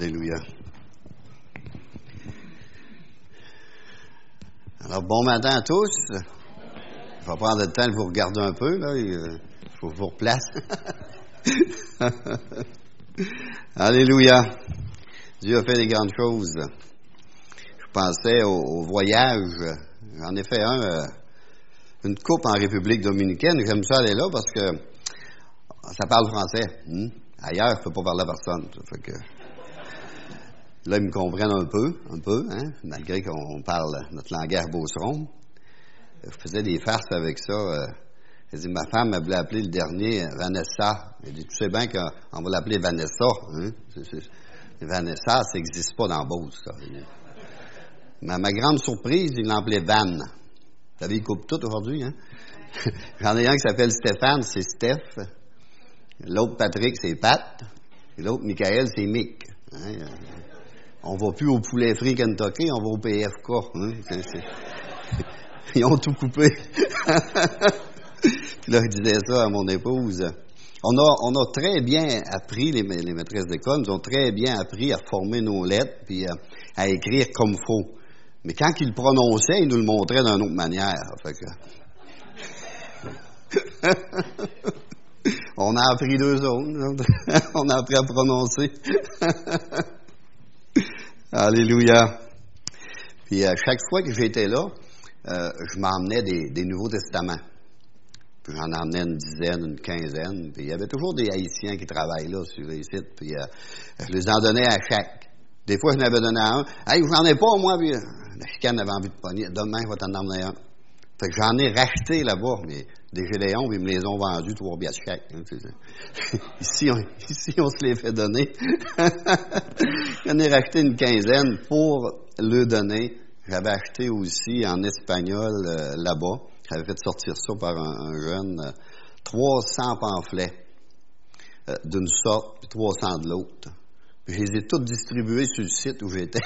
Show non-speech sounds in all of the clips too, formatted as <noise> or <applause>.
Alléluia. Alors, bon matin à tous. Je vais prendre le temps de vous regarder un peu, là. Il faut que je vous replace. <laughs> Alléluia. Dieu a fait des grandes choses. Je pensais au, voyage. J'en ai fait un, euh, une coupe en République dominicaine. J'aime ça aller là parce que ça parle français. Hmm? Ailleurs, je ne peux pas parler à personne. Fait que, là, ils me comprennent un peu, un peu, hein, malgré qu'on parle notre langage beauceron. Je faisais des farces avec ça. Euh, dit, ma femme m'a voulu appeler le dernier Vanessa. Elle dit, tu sais bien qu'on va l'appeler Vanessa. Hein? Vanessa, ça n'existe pas dans Beauce, ça. Mais à ma grande surprise, il l'appelait Van. Vous savez, il coupe tout aujourd'hui, hein? <laughs> J'en ai un qui s'appelle Stéphane, c'est Steph. L'autre Patrick, c'est Pat. Et l'autre Michael, c'est Mick. Hein? On va plus au poulet frit Kentucky, on va au PFK. Hein? <laughs> Ils ont tout coupé. <laughs> Puis là, je disais ça à mon épouse. On a, très bien appris, les, maîtresses d'école nous ont très bien appris à former nos lettres puis à, à écrire comme faut. Mais quand ils le prononçaient, ils nous le montraient d'une autre manière. <laughs> On a appris deux autres. On a appris à prononcer. Alléluia. Puis à chaque fois que j'étais là, euh, je m'emmenais des, Nouveaux Testaments. Puis j'en emmenais une dizaine, une quinzaine. Puis il y avait toujours des Haïtiens qui travaillent là sur les sites. Puis euh, je les en donnais à chaque. Des fois, je n'avais donné à un. Hey, j'en ai pas, moi. Puis euh, la chicane avait envie de pogner. Demain, je vais t'en emmener un. Fait que j'en ai racheté là-bas, mais des Gédéons, ils me les ont vendus trois pièces chaque. Hein, <laughs> ici, on, <laughs> ici, on se les fait donner. <laughs> J'en ai racheté une quinzaine pour le donner. J'avais acheté aussi en espagnol euh, là-bas. J'avais fait sortir ça par un, jeune. Euh, 300 pamphlets euh, d'une sorte, puis 300 de l'autre. je les ai tous distribués sur le site où j'étais.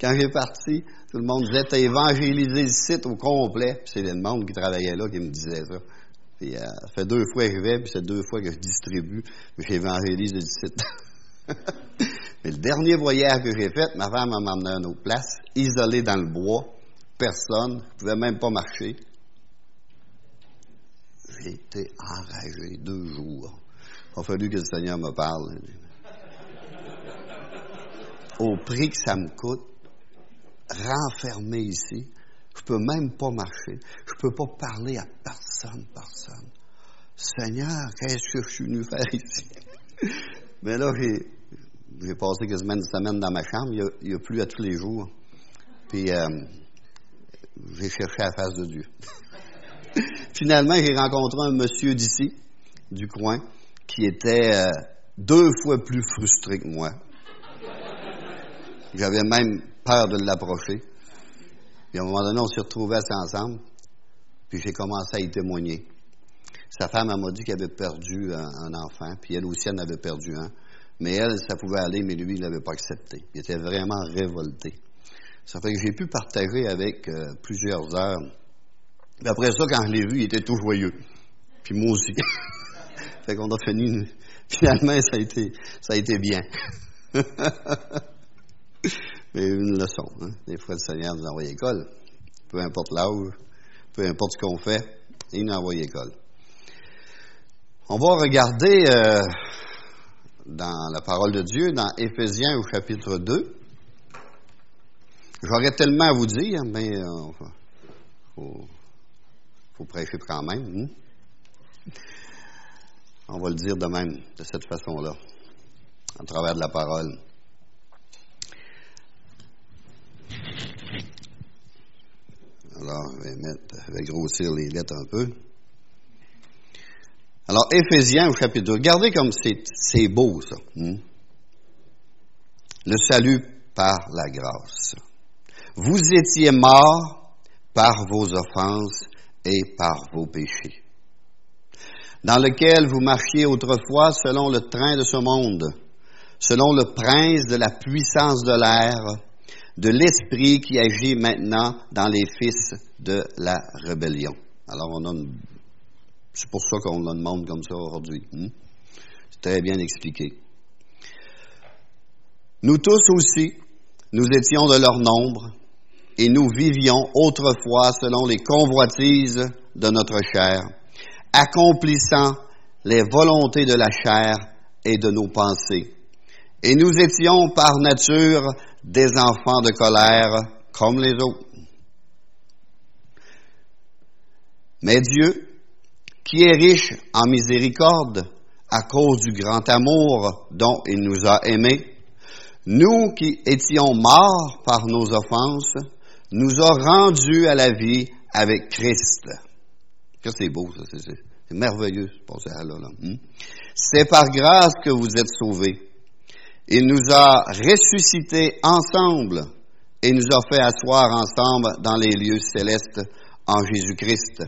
Quand j'ai parti, tout le monde disait, t'as évangélisé le site au complet. C'est le monde qui travaillait là qui me disait ça. Puis, euh, ça fait deux fois que je vais, puis c'est deux fois que je distribue, puis j'évangélise le site. <laughs> Mais le dernier voyage que j'ai fait, ma femme m'a emmené à une autre place, isolé dans le bois, personne, je pouvais même pas marcher. J'ai été enragé deux jours. Il a fallu que le Seigneur me parle. Au prix que ça me coûte, renfermé ici. Je peux même pas marcher. Je peux pas parler à personne, personne. Seigneur, qu'est-ce que je suis venu faire ici? <laughs> Mais là, j'ai, passé quasiment une semaine dans ma chambre. Il y a, plus à tous les jours. Puis, euh, j'ai cherché la face de Dieu. <laughs> Finalement, j'ai rencontré un monsieur d'ici, du coin, qui était euh, deux fois plus frustré que moi. J'avais même peur de l'approcher. Puis à un moment donné, on s'est retrouvés ensemble, puis j'ai commencé à y témoigner. Sa femme m'a dit qu'elle avait perdu un, enfant, puis elle aussi, en avait perdu un. Mais elle, ça pouvait aller, mais lui, il n'avait pas accepté. Il était vraiment révolté. Ça fait que j'ai pu partager avec euh, plusieurs heures. Puis après ça, quand je l'ai vu, il était tout joyeux. Puis moi aussi. <laughs> fait qu'on a fini. Finalement, ça a été, ça a été bien. <laughs> <laughs> Mais une leçon. Hein? Des fois, le Seigneur nous envoie l'école. Peu importe l'âge, peu importe ce qu'on fait, il nous envoie l'école. On va regarder euh, dans la parole de Dieu, dans Éphésiens au chapitre 2. J'aurais tellement à vous dire, mais il euh, faut, prêcher quand même. Hein? On va le dire de même, de cette façon-là, à travers de la parole. Alors, je vais, mettre, vais grossir les lettres un peu. Alors, Éphésiens au chapitre 2. Regardez comme c'est beau, ça. Hmm? Le salut par la grâce. Vous étiez morts par vos offenses et par vos péchés, dans lequel vous marchiez autrefois selon le train de ce monde, selon le prince de la puissance de l'air, de l'esprit qui agit maintenant dans les fils de la rébellion. Alors, on a c'est pour ça qu'on a une monde comme ça aujourd'hui. Hmm? C'est très bien expliqué. Nous tous aussi, nous étions de leur nombre, et nous vivions autrefois selon les convoitises de notre chair, accomplissant les volontés de la chair et de nos pensées. Et nous étions par nature des enfants de colère comme les autres. Mais Dieu, qui est riche en miséricorde, à cause du grand amour dont il nous a aimés, nous qui étions morts par nos offenses, nous a rendus à la vie avec Christ. c'est beau, c'est, merveilleux. Hmm? C'est par grâce que vous êtes sauvés. Il nous a ressuscités ensemble et nous a fait asseoir ensemble dans les lieux célestes en Jésus-Christ,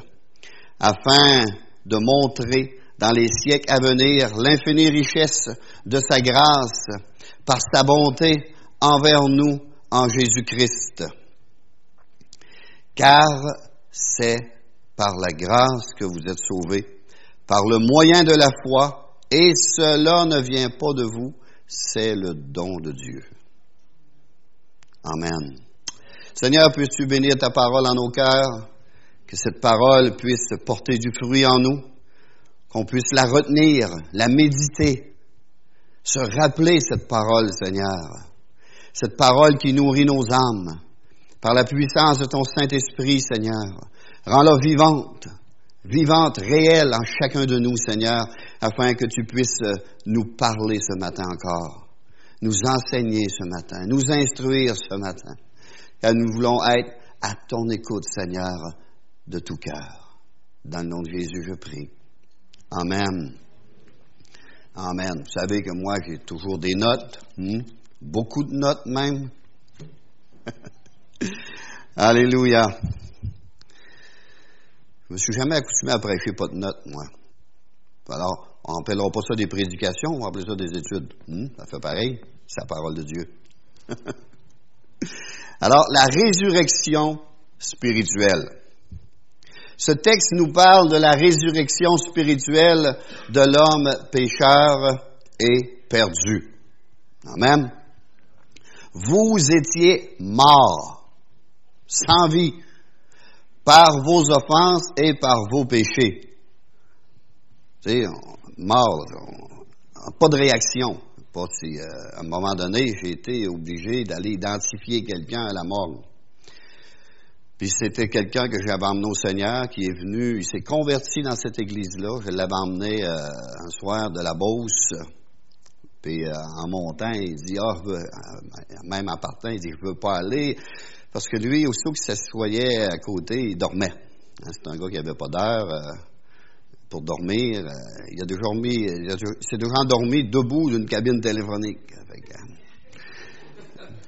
afin de montrer dans les siècles à venir l'infinie richesse de sa grâce par sa bonté envers nous en Jésus-Christ. Car c'est par la grâce que vous êtes sauvés, par le moyen de la foi, et cela ne vient pas de vous, c'est le don de Dieu. Amen. Seigneur, puisses-tu bénir ta parole en nos cœurs, que cette parole puisse porter du fruit en nous, qu'on puisse la retenir, la méditer, se rappeler cette parole, Seigneur, cette parole qui nourrit nos âmes, par la puissance de ton Saint-Esprit, Seigneur. Rends-la vivante, vivante, réelle en chacun de nous, Seigneur, afin que tu puisses nous parler ce matin encore, nous enseigner ce matin, nous instruire ce matin, car nous voulons être à ton écoute, Seigneur, de tout cœur. Dans le nom de Jésus, je prie. Amen. Amen. Vous savez que moi, j'ai toujours des notes, hmm? beaucoup de notes même. <laughs> Alléluia. Je me suis jamais accoutumé à prêcher pas de notes, moi. Alors, on n'appellera pas ça des prédications, on va appeler ça des études. Hmm? Ça fait pareil, c'est la parole de Dieu. <laughs> Alors, la résurrection spirituelle. Ce texte nous parle de la résurrection spirituelle de l'homme pécheur et perdu. Amen. Vous étiez morts, sans vie, par vos offenses et par vos péchés. Mort, pas de réaction. Pas si, euh, à un moment donné, j'ai été obligé d'aller identifier quelqu'un à la mort. Puis c'était quelqu'un que j'avais emmené au Seigneur, qui est venu, il s'est converti dans cette église-là. Je l'avais emmené euh, un soir de la Beauce. Puis euh, en montant, il dit, ah, euh, même en partant, il dit, je veux pas aller. Parce que lui, aussitôt qu'il s'assoyait à côté, il dormait. Hein, c'est un gars qui avait pas d'heure pour dormir. il a déjà dormi, s'est déjà endormi debout d'une cabine téléphonique.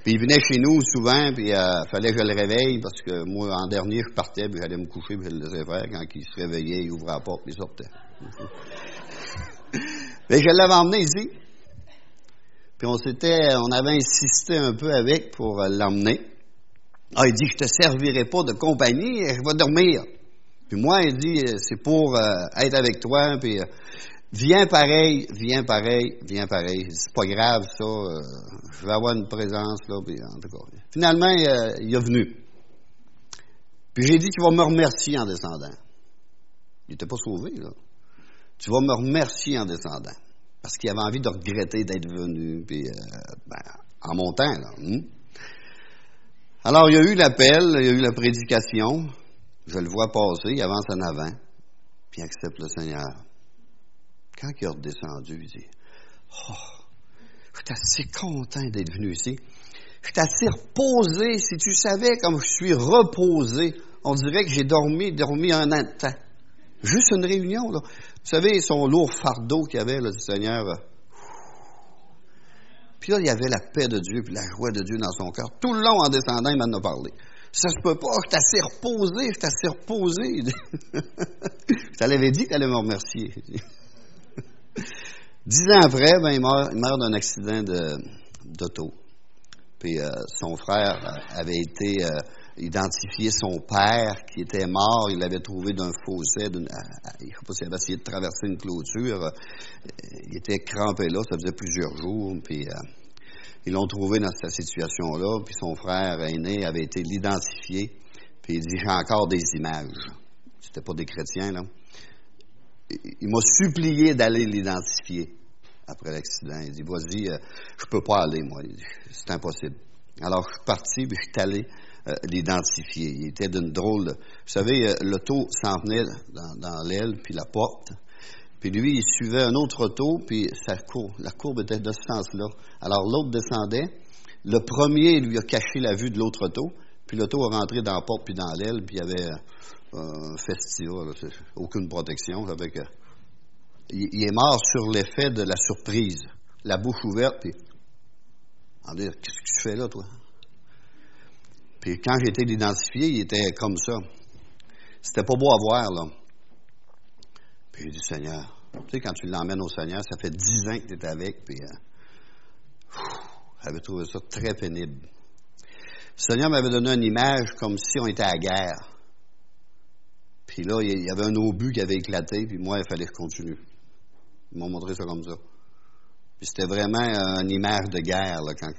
Puis il venait chez nous souvent, puis il euh, fallait que je le réveille, parce que moi, en dernier, je partais, puis j'allais me coucher, puis je le laissais faire. Quand il se réveillait, il ouvrait la porte, puis il sortait. <laughs> Mais je l'avais emmené ici. Puis on s'était, on avait insisté un peu avec pour l'emmener. Ah, il dit, je te servirai pas de compagnie, je vais dormir. Puis moi, il dit, c'est pour euh, être avec toi, puis euh, Viens pareil, viens pareil, viens pareil. C'est pas grave, ça. Euh, je vais avoir une présence, là. En tout cas. Finalement, il, est venu. Puis j'ai dit, tu vas me remercier en descendant. Il n'était pas sauvé, là. Tu vas me remercier en descendant. Parce qu'il avait envie de regretter d'être venu, puis euh, ben, en montant, là. Hmm. Alors, il y a eu l'appel, il y a eu la prédication. Je le vois passer, il avance en avant, puis il accepte le Seigneur quand il est redescendu, il dit Oh, je suis assez content d'être venu ici. Je suis assez reposé. Si tu savais comme je suis reposé, on dirait que j'ai dormi, dormi un an temps. Juste une réunion, là. Vous savez, son lourd fardeau qu'il avait, là, du Seigneur. Puis là, il y avait la paix de Dieu, puis la joie de Dieu dans son cœur. Tout le long, en descendant, il m'en a parlé. Ça se peut pas, je assez reposé, je assez reposé. <laughs> je t'avais dit qu'elle allait me remercier. <laughs> Dix ans après, ben, il meurt, d'un accident d'auto. Puis euh, son frère avait été euh, identifié son père qui était mort. Il l'avait trouvé d'un fossé. Je ne sais pas s'il avait essayé de traverser une clôture. Il était crampé là, ça faisait plusieurs jours. Puis ils l'ont trouvé dans cette situation-là, puis son frère aîné avait été l'identifier, puis il dit, j'ai encore des images. C'était pas des chrétiens, là. Il m'a supplié d'aller l'identifier après l'accident. Il dit, vas-y, euh, je peux pas aller, moi. C'est impossible. Alors, je suis parti, puis je suis allé euh, l'identifier. Il était d'une drôle. Vous savez, euh, l'auto s'en venait dans, l'aile, puis la porte. Puis lui, il suivait un autre auto, puis sa courbe, la courbe était de ce sens-là. Alors l'autre descendait. Le premier lui a caché la vue de l'autre auto, puis l'auto a rentré dans la porte puis dans l'aile, puis il y avait un festival, aucune protection. Avec, il, est mort sur l'effet de la surprise, la bouche ouverte, puis qu'est-ce que tu fais là, toi? Puis quand j'ai été l'identifier, il était comme ça. C'était pas beau à voir, là. J'ai dit, Seigneur, tu sais, quand tu l'emmènes au Seigneur, ça fait dix ans que tu es avec, puis euh, j'avais trouvé ça très pénible. Le Seigneur m'avait donné une image comme si on était à guerre. Puis là, il y avait un obus qui avait éclaté, puis moi, il fallait que je continue. Ils m'ont montré ça comme ça. Puis c'était vraiment une image de guerre, là, quand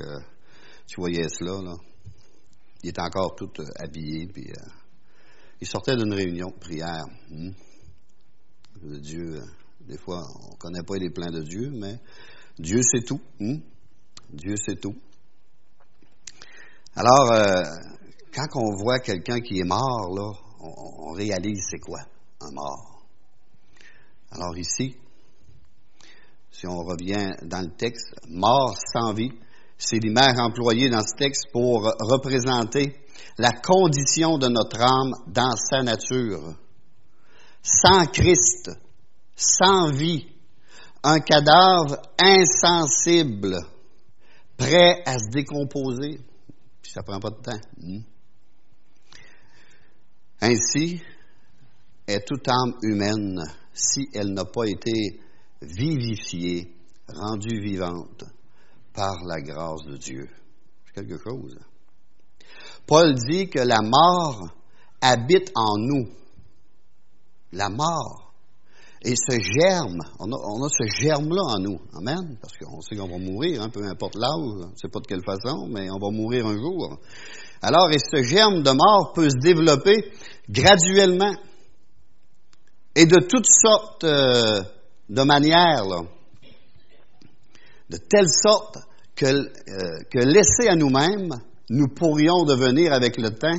tu voyais cela, là. Il était encore tout euh, habillé, puis euh, il sortait d'une réunion de prière. Hmm. Dieu, euh, des fois, on ne connaît pas les plans de Dieu, mais Dieu sait tout. Hmm. Dieu sait tout. Alors, quand on voit quelqu'un qui est mort, on, on réalise c'est quoi un mort. Alors ici, si on revient dans le texte, mort sans vie, c'est l'image employée dans ce texte pour représenter la condition de notre âme dans sa nature. Sans Christ, sans vie, un cadavre insensible, prêt à se décomposer. Puis ça prend pas de temps. Hmm. Ainsi est toute âme humaine si elle n'a pas été vivifiée, rendue vivante par la grâce de Dieu. C'est quelque chose. Paul dit que la mort habite en nous. La mort. Et ce germe, on a, ce germe-là en nous. Amen. Parce qu'on sait qu'on va mourir, hein, peu importe l'âge, on ne sait pas de quelle façon, mais on va mourir un jour. Alors, et ce germe de mort peut se développer graduellement et de toutes sortes euh, de manières. De telle sorte que, euh, que laissés à nous-mêmes, nous pourrions devenir avec le temps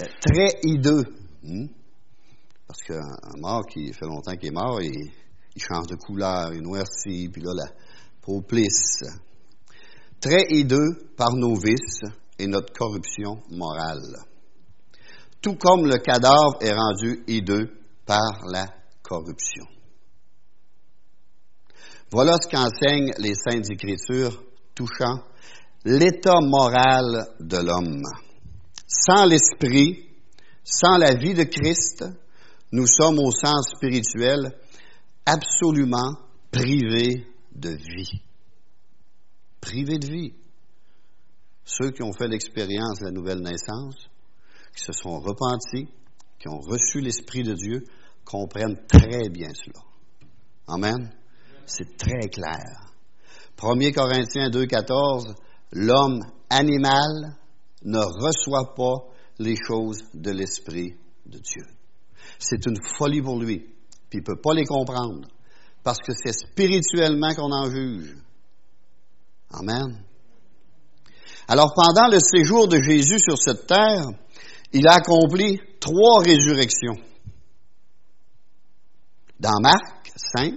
euh, très hideux. Hmm? Parce qu'un mort qui fait longtemps qu'il est mort, il, change de couleur, il noircit, puis là, la peau plisse. Très hideux par nos vices et notre corruption morale. Tout comme le cadavre est rendu hideux par la corruption. Voilà ce qu'enseignent les Saintes Écritures touchant l'état moral de l'homme. Sans l'Esprit, sans la vie de Christ, nous sommes au sens spirituel absolument privés de vie. Privés de vie. Ceux qui ont fait l'expérience de la nouvelle naissance, qui se sont repentis, qui ont reçu l'Esprit de Dieu, comprennent très bien cela. Amen. C'est très clair. 1 Corinthiens 2,14, l'homme animal ne reçoit pas les choses de l'Esprit de Dieu. C'est une folie pour lui, puis il ne peut pas les comprendre, parce que c'est spirituellement qu'on en juge. Amen. Alors pendant le séjour de Jésus sur cette terre, il a accompli trois résurrections. Dans Marc 5,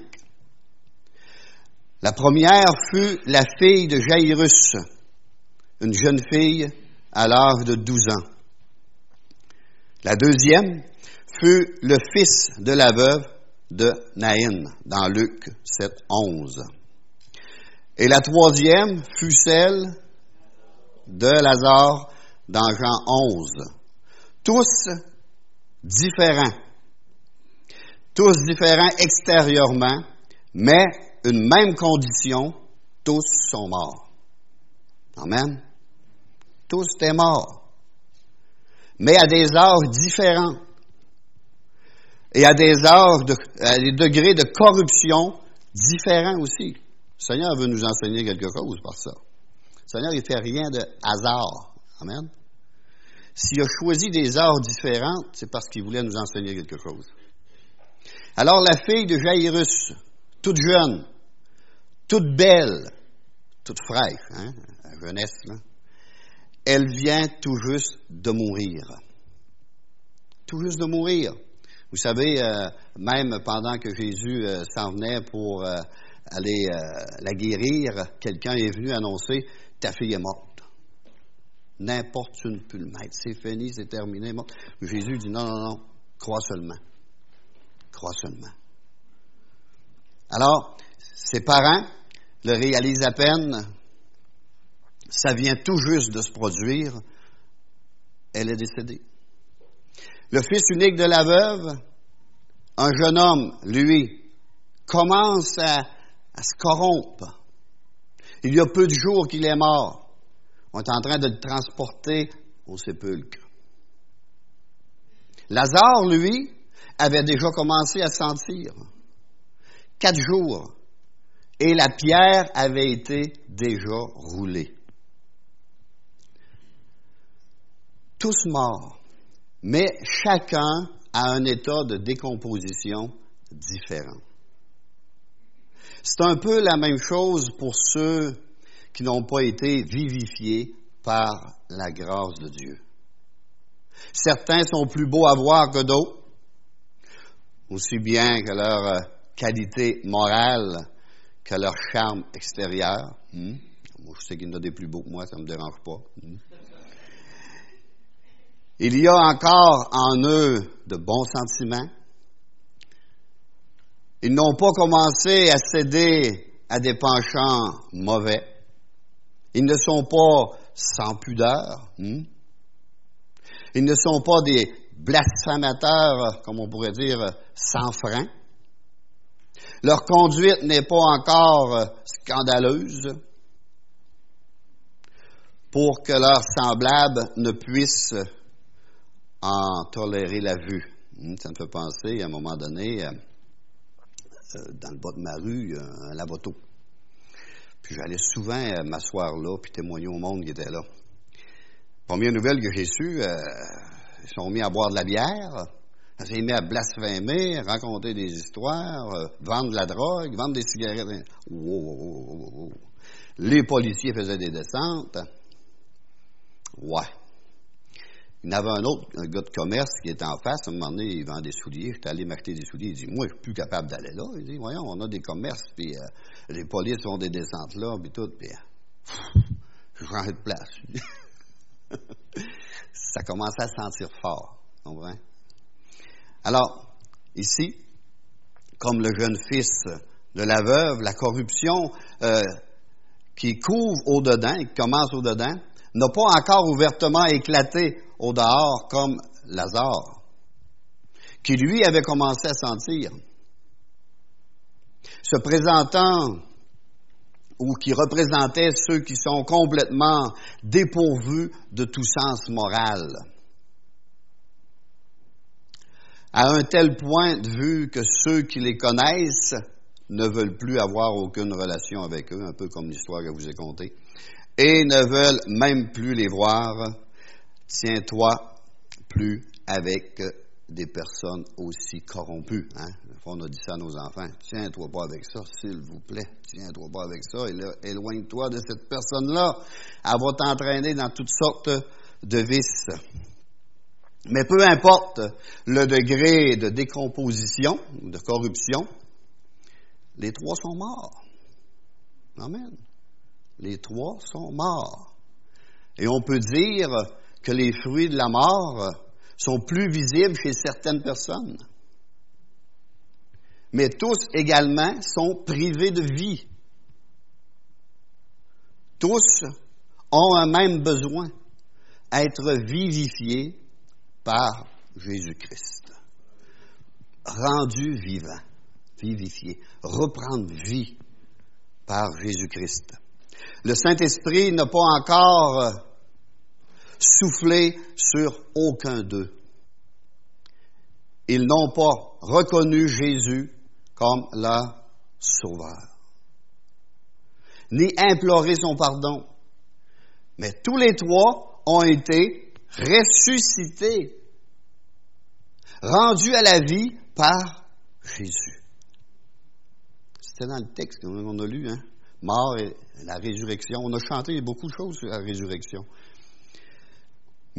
la première fut la fille de Jairus, une jeune fille à l'âge de 12 ans. La deuxième fut le fils de la veuve de Naïn, dans Luc 7, 11. Et la troisième fut celle de Lazare dans Jean 11. Tous différents. Tous différents extérieurement, mais une même condition, tous sont morts. Amen. Tous étaient morts. Mais à des âges différents. Et à des des degrés de corruption différents aussi. Le Seigneur veut nous enseigner quelque chose par ça. Le Seigneur, il fait rien de hasard. Amen. S'il a choisi des arts différents, c'est parce qu'il voulait nous enseigner quelque chose. Alors la fille de Jairus, toute jeune, toute belle, toute fraîche, hein, jeunesse, elle vient tout juste de mourir. Tout juste de mourir. Vous savez, euh, même pendant que Jésus euh, s'en venait pour euh, aller la guérir, quelqu'un est venu annoncer, ta fille est morte. N'importe une pulmette, c'est fini, c'est terminé, morte. Jésus dit, non, non, non, crois seulement. Crois seulement. Alors, ses parents le réalisent à peine, ça vient tout juste de se produire, elle est décédée. Le fils unique de la veuve, un jeune homme, lui, commence à, se corrompre. Il y a peu de jours qu'il est mort. On est en train de le transporter au sépulcre. Lazare, lui, avait déjà commencé à sentir. Quatre jours. Et la pierre avait été déjà roulée. Tous morts mais chacun a un état de décomposition différent. C'est un peu la même chose pour ceux qui n'ont pas été vivifiés par la grâce de Dieu. Certains sont plus beaux à voir que d'autres, aussi bien que leur euh, qualité morale que leur charme extérieur. Hmm? Moi, je sais qu'il y en a des plus beaux que moi, ça ne me dérange pas. Hmm? Il y a encore en eux de bons sentiments. Ils n'ont pas commencé à céder à des penchants mauvais. Ils ne sont pas sans pudeur. Hmm? Ils ne sont pas des blasphémateurs, comme on pourrait dire, sans frein. Leur conduite n'est pas encore scandaleuse pour que leurs semblables ne puissent en tolérer la vue. Hmm, ça me fait penser, à un moment donné, euh, euh, dans le bas de ma rue, un lavoto. Puis j'allais souvent euh, m'asseoir là, puis témoigner au monde qui était là. Première nouvelle que j'ai su, ils sont mis à boire de la bière, ils sont mis à blasphémer, raconter des histoires, vendre de la drogue, vendre des cigarettes. Les policiers faisaient des descentes. Ouais. Il y en avait un autre, un gars de commerce qui était en face. À un moment donné, il vend des souliers. J'étais allé m'acheter des souliers. Il dit Moi, je suis plus capable d'aller là. Il dit Voyons, on a des commerces, puis euh, les polices font des descentes là, puis tout. Puis, euh, je changeais de place. <laughs> Ça commençait à sentir fort. Comprends? Alors, ici, comme le jeune fils de la veuve, la corruption euh, qui couvre au-dedans, qui commence au-dedans, n'a pas encore ouvertement éclaté au dehors comme Lazare, qui lui avait commencé à sentir. Se présentant ou qui représentait ceux qui sont complètement dépourvus de tout sens moral. À un tel point de vue que ceux qui les connaissent ne veulent plus avoir aucune relation avec eux, un peu comme l'histoire que je vous ai contée et ne veulent même plus les voir. Tiens-toi plus avec des personnes aussi corrompues. Hein? On a dit ça à nos enfants. Tiens-toi pas avec ça, s'il vous plaît. Tiens-toi pas avec ça. Éloigne-toi de cette personne-là. Elle va t'entraîner dans toutes sortes de vices. Mais peu importe le degré de décomposition, de corruption, les trois sont morts. Amen les trois sont morts. Et on peut dire que les fruits de la mort sont plus visibles chez certaines personnes. Mais tous également sont privés de vie. Tous ont un même besoin, être vivifiés par Jésus-Christ. Rendu vivant, vivifié, reprendre vie par Jésus-Christ. Le Saint-Esprit n'a pas encore soufflé sur aucun d'eux. Ils n'ont pas reconnu Jésus comme leur sauveur, ni imploré son pardon, Mais tous les trois ont été ressuscités, rendus à la vie par Jésus. C'était dans le texte qu'on a lu, hein? Mort et la résurrection. On a chanté beaucoup de choses sur la résurrection.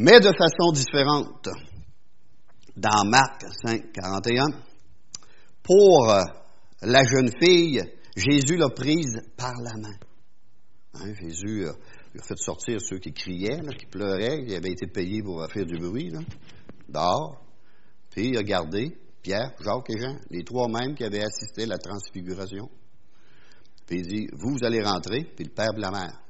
Mais de façon différente. Dans Marc 5, 41, pour euh, la jeune fille, Jésus l'a prise par la main. Hein, Jésus a, fait sortir ceux qui criaient, qui pleuraient, qui avaient été payés pour faire du bruit, dehors. Puis il a gardé Pierre, Jacques et Jean, les trois mêmes qui avaient assisté à la transfiguration. Puis il dit, vous allez rentrer, puis le père de la mère.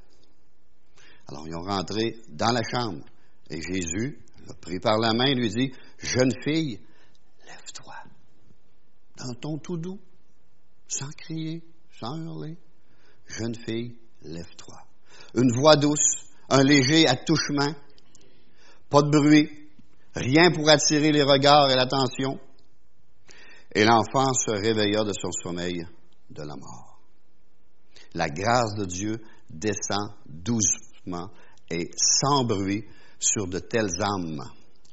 Alors ils ont rentré dans la chambre. Et Jésus l'a pris par la main et lui dit, jeune fille, lève-toi. Dans ton tout doux, sans crier, sans hurler. Jeune fille, lève-toi. Une voix douce, un léger attouchement, pas de bruit, rien pour attirer les regards et l'attention. Et l'enfant se réveilla de son sommeil de la mort. La grâce de Dieu descend doucement et sans bruit sur de telles âmes,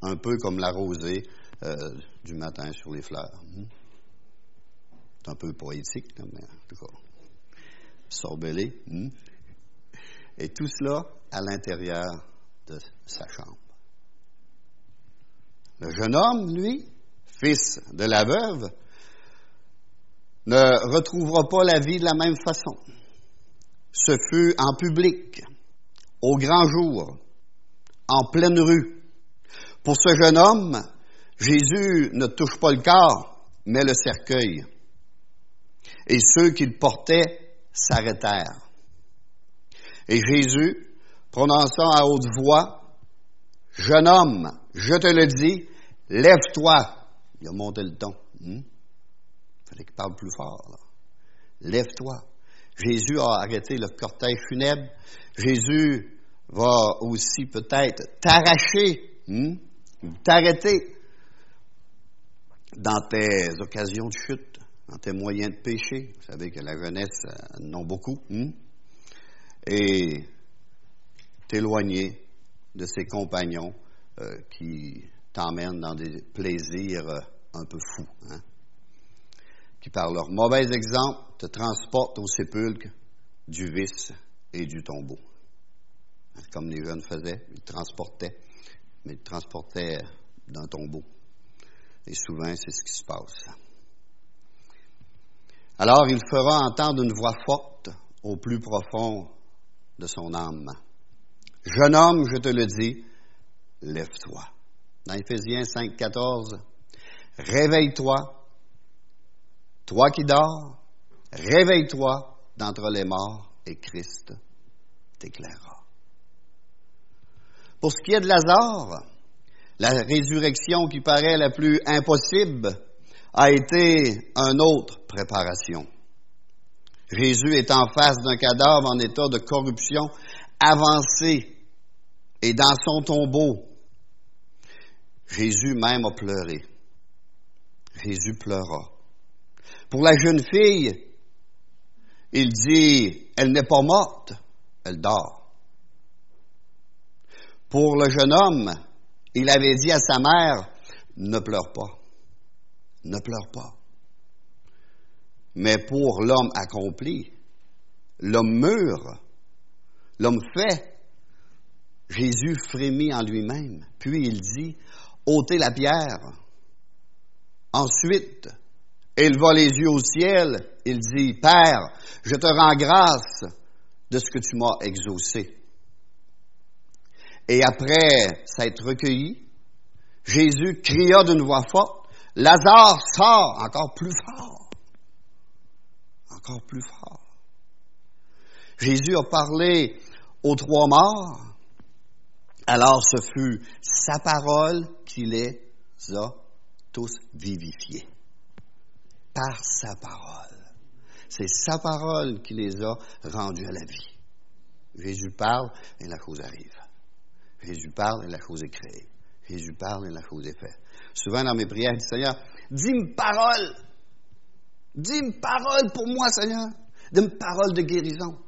un peu comme la rosée euh, du matin sur les fleurs. Hmm? C'est un peu poétique, mais en tout cas, sorbelé. Hmm? Et tout cela à l'intérieur de sa chambre. Le jeune homme, lui, fils de la veuve, ne retrouvera pas la vie de la même façon. Ce fut en public, au grand jour, en pleine rue. Pour ce jeune homme, Jésus ne touche pas le corps, mais le cercueil. Et ceux qui le portaient s'arrêtèrent. Et Jésus, prononçant à haute voix, Jeune homme, je te le dis, lève-toi. Il a monté le ton. Il hmm? fallait qu'il parle plus fort. Lève-toi. Jésus a arrêté le cortège funèbre. Jésus va aussi peut-être t'arracher, hmm, t'arrêter dans tes occasions de chute, dans tes moyens de péché. Vous savez que la jeunesse en a beaucoup. Hmm, et t'éloigner de ses compagnons euh, qui t'emmènent dans des plaisirs euh, un peu fous, hein, qui par leur mauvais exemple te transportent au sépulcre du vice et du tombeau comme les jeunes faisaient. Ils transportaient, mais ils transportaient d'un tombeau. Et souvent, c'est ce qui se passe. Alors, il fera entendre une voix forte au plus profond de son âme. Jeune homme, je te le dis, lève-toi. Dans Éphésiens 5, 14, réveille-toi, toi qui dors, réveille-toi d'entre les morts et Christ t'éclairera. Pour ce qui est de Lazare, la résurrection qui paraît la plus impossible a été une autre préparation. Jésus est en face d'un cadavre en état de corruption avancé et dans son tombeau. Jésus même a pleuré. Jésus pleura. Pour la jeune fille, il dit, elle n'est pas morte, elle dort. Pour le jeune homme, il avait dit à sa mère, ne pleure pas, ne pleure pas. Mais pour l'homme accompli, l'homme mûr, l'homme fait, Jésus frémit en lui-même. Puis il dit, ôtez la pierre. Ensuite, il va les yeux au ciel. Il dit, Père, je te rends grâce de ce que tu m'as exaucé. Et après s'être recueilli, Jésus cria d'une voix forte, Lazare sort encore plus fort. Encore plus fort. Jésus a parlé aux trois morts, alors ce fut sa parole qui les a tous vivifiés. Par sa parole. C'est sa parole qui les a rendus à la vie. Jésus parle et la chose arrive. Jésus parle et la chose est créée. Jésus parle et la chose est faite. Souvent dans mes prières, je dis Seigneur, dis-moi parole. Dis-moi parole pour moi, Seigneur. Dis-moi parole de guérison.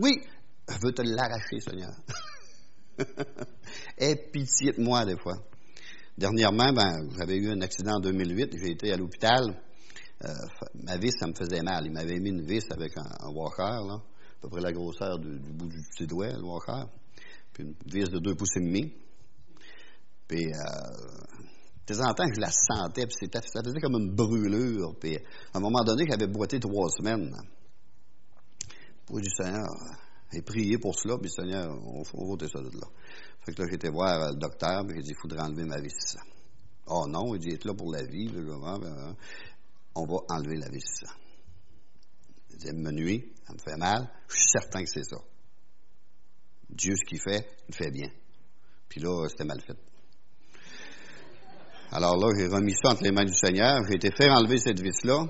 Oui, je veux te l'arracher, Seigneur. <laughs> Aie pitié de moi des fois. Dernièrement, ben, j'avais eu un accident en 2008. J'ai été à l'hôpital. Euh, ma vis, ça me faisait mal. Il m'avait mis une vis avec un, walker, à peu près la grosseur du, bout du petit doigt, le walker. Puis une vis de deux pouces et demi. Puis, euh, de temps en temps, je la sentais, puis ça faisait comme une brûlure. Puis, à un moment donné, j'avais boité trois semaines. Pour du Seigneur, et prié pour cela, puis Seigneur, on, on voter ça de là. Fait que là, été voir le docteur, puis j'ai dit, il faudrait enlever ma vis. Oh non, il dit, être là pour la vie. Ben, on va enlever la vis. Il dit, me nuit, elle me fait mal, je suis certain que c'est ça. Dieu, ce qu'il fait, il fait bien. Puis là, c'était mal fait. Alors là, j'ai remis ça entre les mains du Seigneur. J'ai été faire enlever cette vis-là.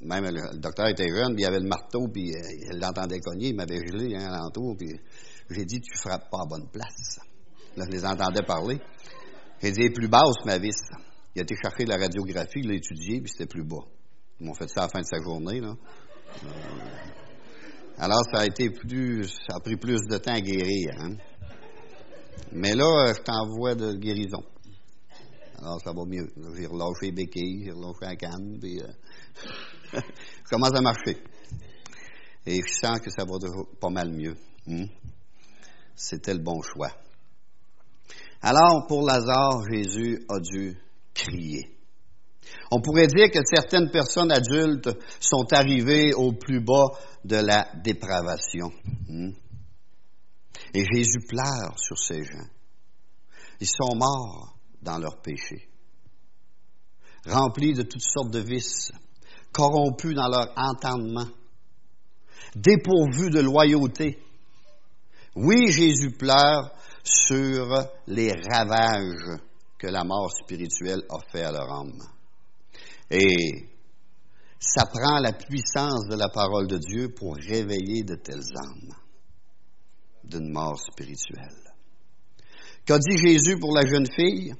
Même le, docteur était jeune, puis il avait le marteau, puis euh, il l'entendait cogner, il m'avait gelé hein, alentour, puis j'ai dit, tu frappes pas à bonne place. Là, je les entendais parler. J'ai dit, plus basse, ma vis. Il a été chercher la radiographie, il l'a étudié, puis c'était plus bas. Ils m'ont fait ça à la fin de sa journée, là. Euh, alors, ça a été plus, ça a pris plus de temps à guérir, hein. Mais là, je t'envoie de guérison. Alors, ça va mieux. J'ai relâché les béquilles, j'ai relâché la canne, puis euh, <laughs> je commence à marcher. Et je sens que ça va pas mal mieux. Hmm. C'était le bon choix. Alors, pour Lazare, Jésus a dû crier. On pourrait dire que certaines personnes adultes sont arrivées au plus bas de la dépravation. Hmm. Et Jésus pleure sur ces gens. Ils sont morts dans leur péché, remplis de toutes sortes de vices, corrompus dans leur entendement, dépourvus de loyauté. Oui, Jésus pleure sur les ravages que la mort spirituelle a fait à leur âme. Et ça prend la puissance de la parole de Dieu pour réveiller de telles âmes d'une mort spirituelle. Qu'a dit Jésus pour la jeune fille?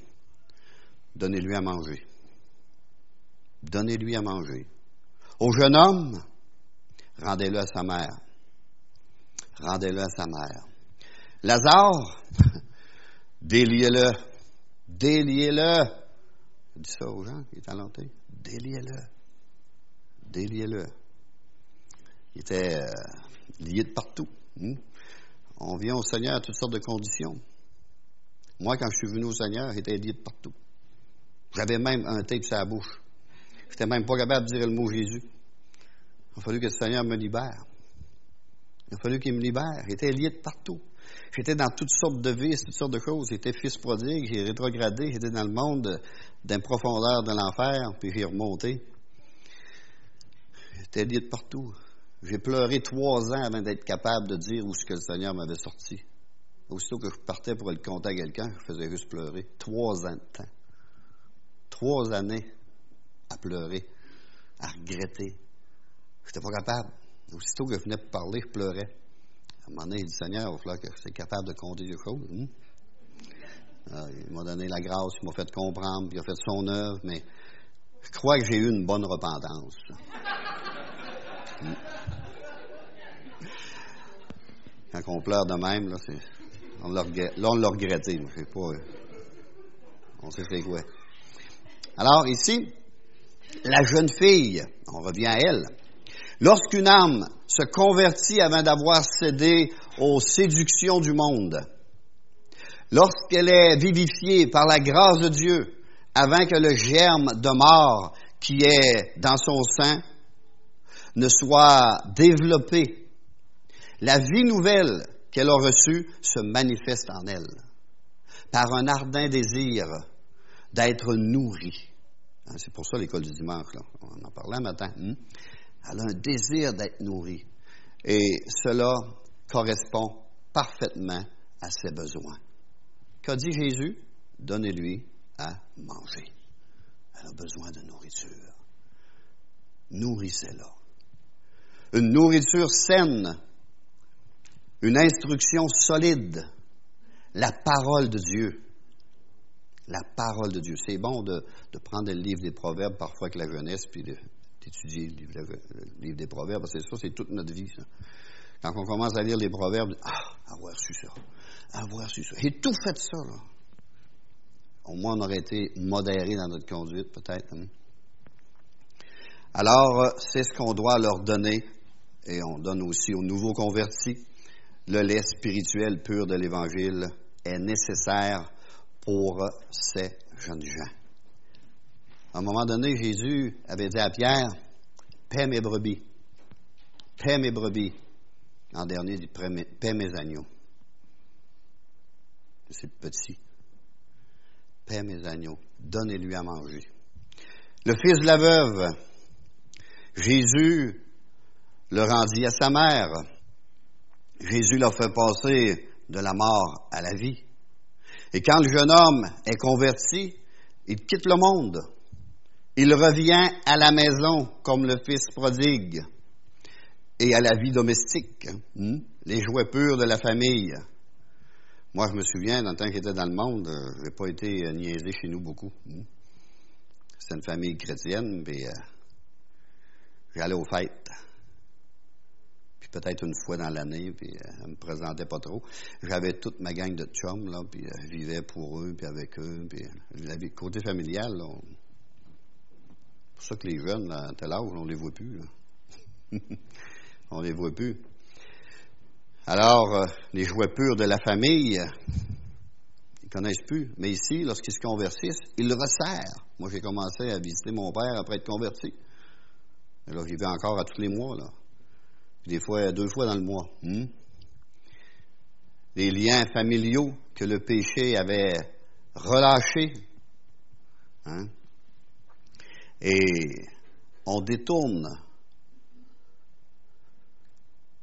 Donnez-lui à manger. Donnez-lui à manger. Au jeune homme, rendez-le à sa mère. Rendez-le à sa mère. Lazare, déliez-le. Déliez-le. Dis ça aux gens qui est talenté. Déliez-le. Déliez-le. Il était euh, lié de partout. Hmm? On vient au Seigneur à toutes sortes de conditions. Moi, quand je suis venu au Seigneur, j'étais lié de partout. J'avais même un tape sur la bouche. Je n'étais même pas capable de dire le mot Jésus. Il a fallu que le Seigneur me libère. Il a fallu qu'il me libère. J'étais lié de partout. J'étais dans toutes sortes de vices, toutes sortes de choses. J'étais fils prodigue, j'ai rétrogradé, j'étais dans le monde d'un profondeur de l'enfer, puis j'ai remonté. J'étais lié de partout. J'ai pleuré trois ans avant d'être capable de dire où ce que le Seigneur m'avait sorti. Aussitôt que je partais pour le compter à quelqu'un, je faisais juste pleurer. Trois ans de temps. Trois années à pleurer, à regretter. Je n'étais pas capable. Aussitôt que je venais pour parler, je pleurais. À un moment donné, il dit Seigneur, il va falloir que je capable de compter des choses. Hein? Ah, il m'a donné la grâce, il m'a fait comprendre, puis il a fait son œuvre, mais je crois que j'ai eu une bonne repentance. Hmm. Quand on pleure de même, là, on l'a regretté. Je sais pas. On sait c'est quoi. Alors, ici, la jeune fille, on revient à elle. Lorsqu'une âme se convertit avant d'avoir cédé aux séductions du monde, lorsqu'elle est vivifiée par la grâce de Dieu, avant que le germe de mort qui est dans son sein ne soit développé, la vie nouvelle qu'elle a reçue se manifeste en elle par un ardent désir d'être nourrie. Hein, c'est pour ça l'école du dimanche, on en parlait un matin. Hein? Elle a un désir d'être nourrie. Et cela correspond parfaitement à ses besoins. Qu'a dit Jésus? Donnez-lui à manger. Elle a besoin de nourriture. Nourrissez-la. Une nourriture saine, une instruction solide, la parole de Dieu. La parole de Dieu. C'est bon de, prendre le livre des Proverbes parfois avec la jeunesse, puis d'étudier le livre, des Proverbes, que ça, c'est toute notre vie. Quand on commence à lire les Proverbes, ah, avoir su ça, avoir su ça. J'ai tout fait ça, là. Au moins, on aurait été modéré dans notre conduite, peut-être. Hein. Alors, euh, c'est ce qu'on doit leur donner, et on donne aussi aux nouveaux convertis. Le lait spirituel pur de l'Évangile est nécessaire pour ces jeunes gens. À un moment donné, Jésus avait dit à Pierre, paie mes brebis, paie mes brebis. En dernier, il dit, paie mes agneaux. C'est petit. Paie mes agneaux. Donnez-lui à manger. Le fils de la veuve, Jésus le rendit à sa mère. Jésus l'a fait passer de la mort à la vie. Et quand le jeune homme est converti, il quitte le monde. Il revient à la maison comme le fils prodigue et à la vie domestique, hein, les jouets purs de la famille. Moi, je me souviens, dans le temps que j'étais dans le monde, euh, je n'ai pas été euh, niaisé chez nous beaucoup. Hein. C'est une famille chrétienne, puis euh, j'allais aux fêtes. Puis peut-être une fois dans l'année, puis euh, me présentais pas trop. J'avais toute ma gang de chums, là, puis je vivais pour eux, puis avec eux, puis la côté familial, là, pour ça que les jeunes, à tel âge, on les voit plus. <laughs> on les voit plus. Alors, euh, les jouets purs de la famille, ils ne connaissent plus. Mais ici, lorsqu'ils se convertissent, ils le resserrent. Moi, j'ai commencé à visiter mon père après être converti. Et là, j'y vais encore à tous les mois, là. Des fois, deux fois dans le mois. Hmm? Les liens familiaux que le péché avait relâchés. Hein? Et on détourne,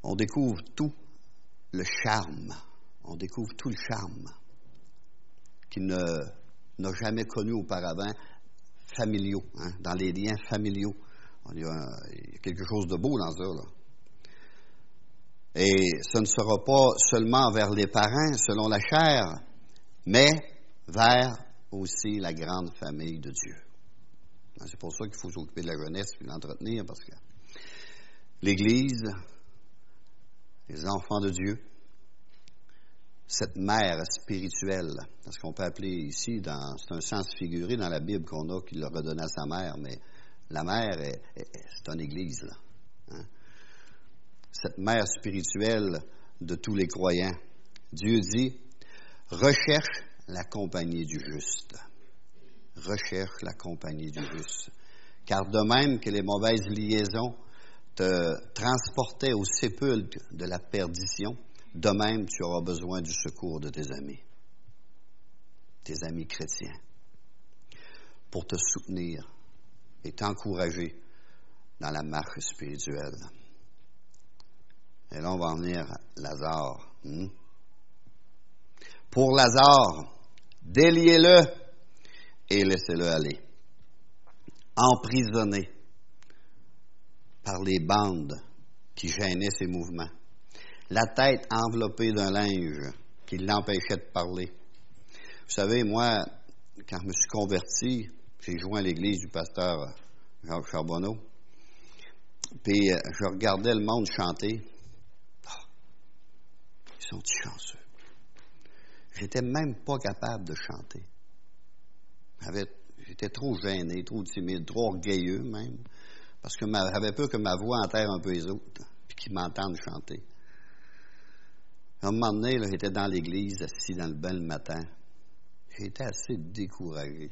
on découvre tout le charme, on découvre tout le charme qu'il n'a jamais connu auparavant, familiaux, hein, dans les liens familiaux. Il y, a, quelque chose de beau dans ça. Et ce ne sera pas seulement vers les parents, selon la chair, mais vers aussi la grande famille de Dieu. C'est pour ça qu'il faut s'occuper de la jeunesse et l'entretenir, parce que l'Église, les enfants de Dieu, cette mère spirituelle, parce qu'on peut appeler ici, c'est un sens figuré dans la Bible qu'on a qu'il le redonne à sa mère, mais la mère, c'est une Église, là. Hein. Cette mère spirituelle de tous les croyants. Dieu dit, recherche la compagnie du juste recherche la compagnie du juste. Car de même que les mauvaises liaisons te transportaient au sépulcre de la perdition, de même tu auras besoin du secours de tes amis, tes amis chrétiens, pour te soutenir et t'encourager dans la marche spirituelle. Et là, on va en venir à Lazare. Hmm? Pour Lazare, déliez-le et laissez-le aller. Emprisonné par les bandes qui gênaient ses mouvements. La tête enveloppée d'un linge qui l'empêchait de parler. Vous savez, moi, quand je me suis converti, j'ai joint l'église du pasteur Jacques Charbonneau. Puis euh, je regardais le monde chanter. Ah, ils sont chanceux? J'étais même pas capable de chanter. J'étais trop gêné, trop timide, trop orgueilleux même, parce que j'avais peur que ma voix enterre un peu les autres, puis qu'ils m'entendent chanter. À un moment donné, j'étais dans l'église, assis dans le bain le matin. J'étais assez découragé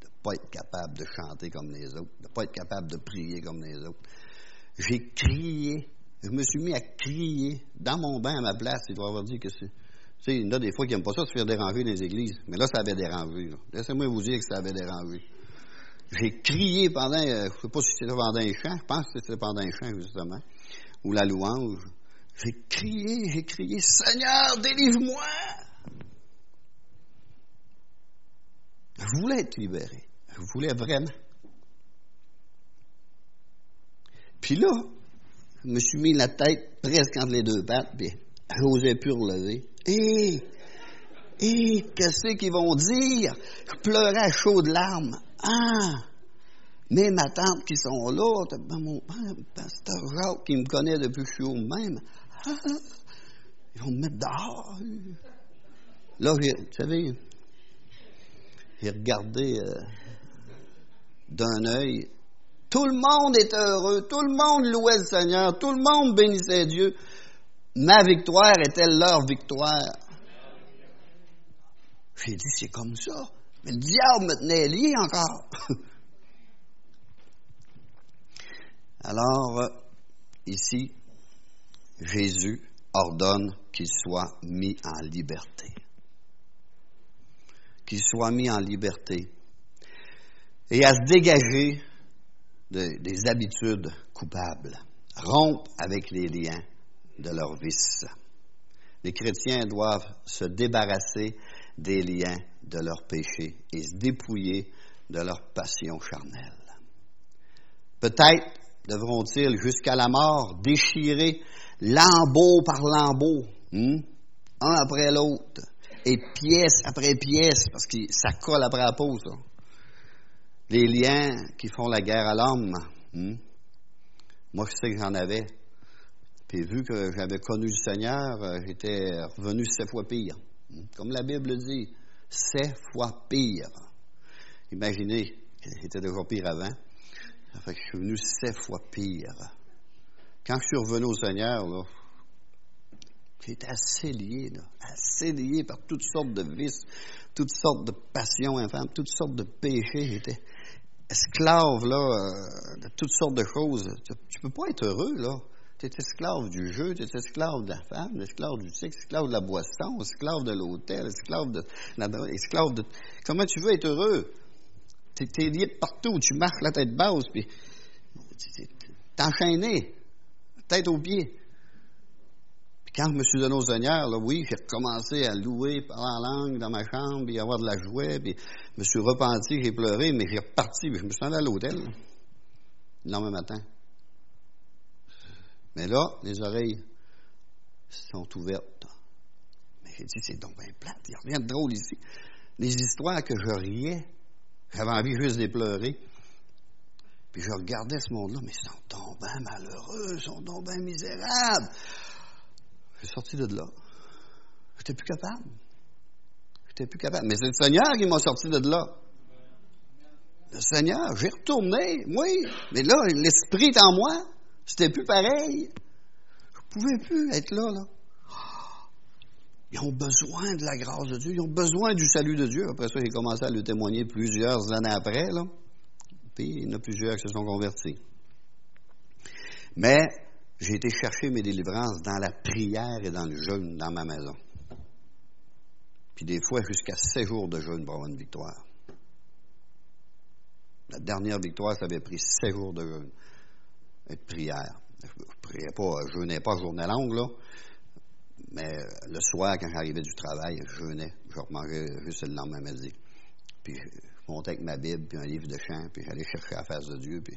de ne pas être capable de chanter comme les autres, de ne pas être capable de prier comme les autres. J'ai crié. Je me suis mis à crier dans mon bain à ma place. Il doit avoir dit que c'est tu sais, il y en a des fois qui n'aiment pas ça, se faire déranger dans les églises. Mais là, ça avait dérangé. Laissez-moi vous dire que ça avait dérangé. J'ai crié pendant, euh, je ne sais pas si c'était pendant un chant, je pense que c'était pendant un chant, justement, ou la louange. J'ai crié, j'ai crié, Seigneur, délivre-moi! Je voulais être libéré. Je voulais vraiment. Puis là, je me suis mis la tête presque entre les deux pattes, puis je n'osais plus relever. Hé! Hé! Qu'est-ce qu'ils vont dire? Je pleurais à chaudes larmes. Ah! Mais ma tante qui sont là, mon pasteur Jacques, qui me connaît depuis que je suis au même. Ah! Ils vont me mettre dehors. Là, vous savez, j'ai regardé euh, d'un œil. Tout le monde était heureux, tout le monde louait le Seigneur, tout le monde bénissait Dieu. Ma victoire était leur victoire? J'ai dit, c'est comme ça. Mais le diable me tenait lié encore. <laughs> Alors, euh, ici, Jésus ordonne qu'il soit mis en liberté. Qu'il soit mis en liberté. Et à se dégager des habitudes coupables. Rompre avec les liens de leur vice. Les chrétiens doivent se débarrasser des liens de leurs péchés et se dépouiller de leur passion charnelle. Peut-être devront-ils jusqu'à la mort déchirer lambeau par lambeau, hmm, un après l'autre, et pièce après pièce, parce que ça colle après la peau. Les liens qui font la guerre à l'homme. Hmm. Moi, je sais que j'en avais. Puis vu que j'avais connu le Seigneur, euh, j'étais revenu sept fois pire. Comme la Bible dit, sept fois pire. Imaginez, j'étais déjà pire avant. Ça fait que je suis venu sept fois pire. Quand je suis revenu au Seigneur, là, j'étais assez lié, là, assez lié par toutes sortes de vices, toutes sortes de passions infâmes, toutes sortes de péchés. J'étais esclave là, euh, de toutes sortes de choses. Tu, ne peux pas être heureux, là. Tu es esclave du jeu, tu es esclave de la femme, esclave du sexe, esclave de la boisson, esclave de l'hôtel, esclave de, esclave de... Comment tu veux être heureux? Tu es, lié partout, tu marches la tête basse, puis t'es enchaîné, tête aux pieds. Puis quand je me suis donné au Seigneur, là, oui, j'ai recommencé à louer, parler en langue dans ma chambre, puis avoir de la joie, puis je me suis repenti, j'ai pleuré, mais j'ai reparti, puis je me suis rendu à l'hôtel, le lendemain matin. Mais là, les oreilles sont ouvertes. Mais j'ai dit, c'est donc bien plate. Il n'y a rien de drôle ici. Les histoires que je riais, j'avais envie juste de pleurer. Puis je regardais ce monde-là, mais ils sont donc bien malheureux, ils sont donc bien misérables. J'ai sorti de là. J'étais plus capable. J'étais plus capable. Mais c'est le Seigneur qui m'a sorti de là. Le Seigneur, j'ai retourné, oui, mais là, l'Esprit est en moi. C'était plus pareil. Je ne pouvais plus être là, là. Ils ont besoin de la grâce de Dieu, ils ont besoin du salut de Dieu. Après ça, j'ai commencé à le témoigner plusieurs années après. Puis il y en a plusieurs qui se sont convertis. Mais j'ai été chercher mes délivrances dans la prière et dans le jeûne dans ma maison. Puis des fois, jusqu'à sept jours de jeûne pour avoir une victoire. La dernière victoire, ça avait pris sept jours de jeûne de prière. Je ne priais pas, je jeûnais pas journée longue, là. Mais le soir, quand j'arrivais du travail, je jeûnais. Je remangeais juste le lendemain midi. Puis je montais avec ma Bible, puis un livre de chant, puis j'allais chercher la face de Dieu. Puis,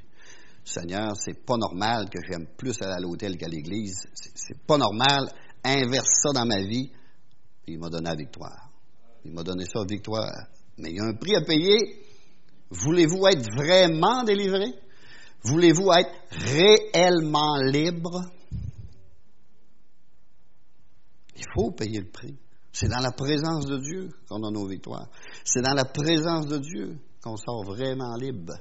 Seigneur, c'est pas normal que j'aime plus aller à l'hôtel qu'à l'église. C'est pas normal. Inverse ça dans ma vie. Puis il m'a donné la victoire. Il m'a donné ça, victoire. Mais il y a un prix à payer. Voulez-vous être vraiment délivré? Voulez-vous être réellement libre? Il faut payer le prix. C'est dans la présence de Dieu qu'on a nos victoires. C'est dans la présence de Dieu qu'on sort vraiment libre.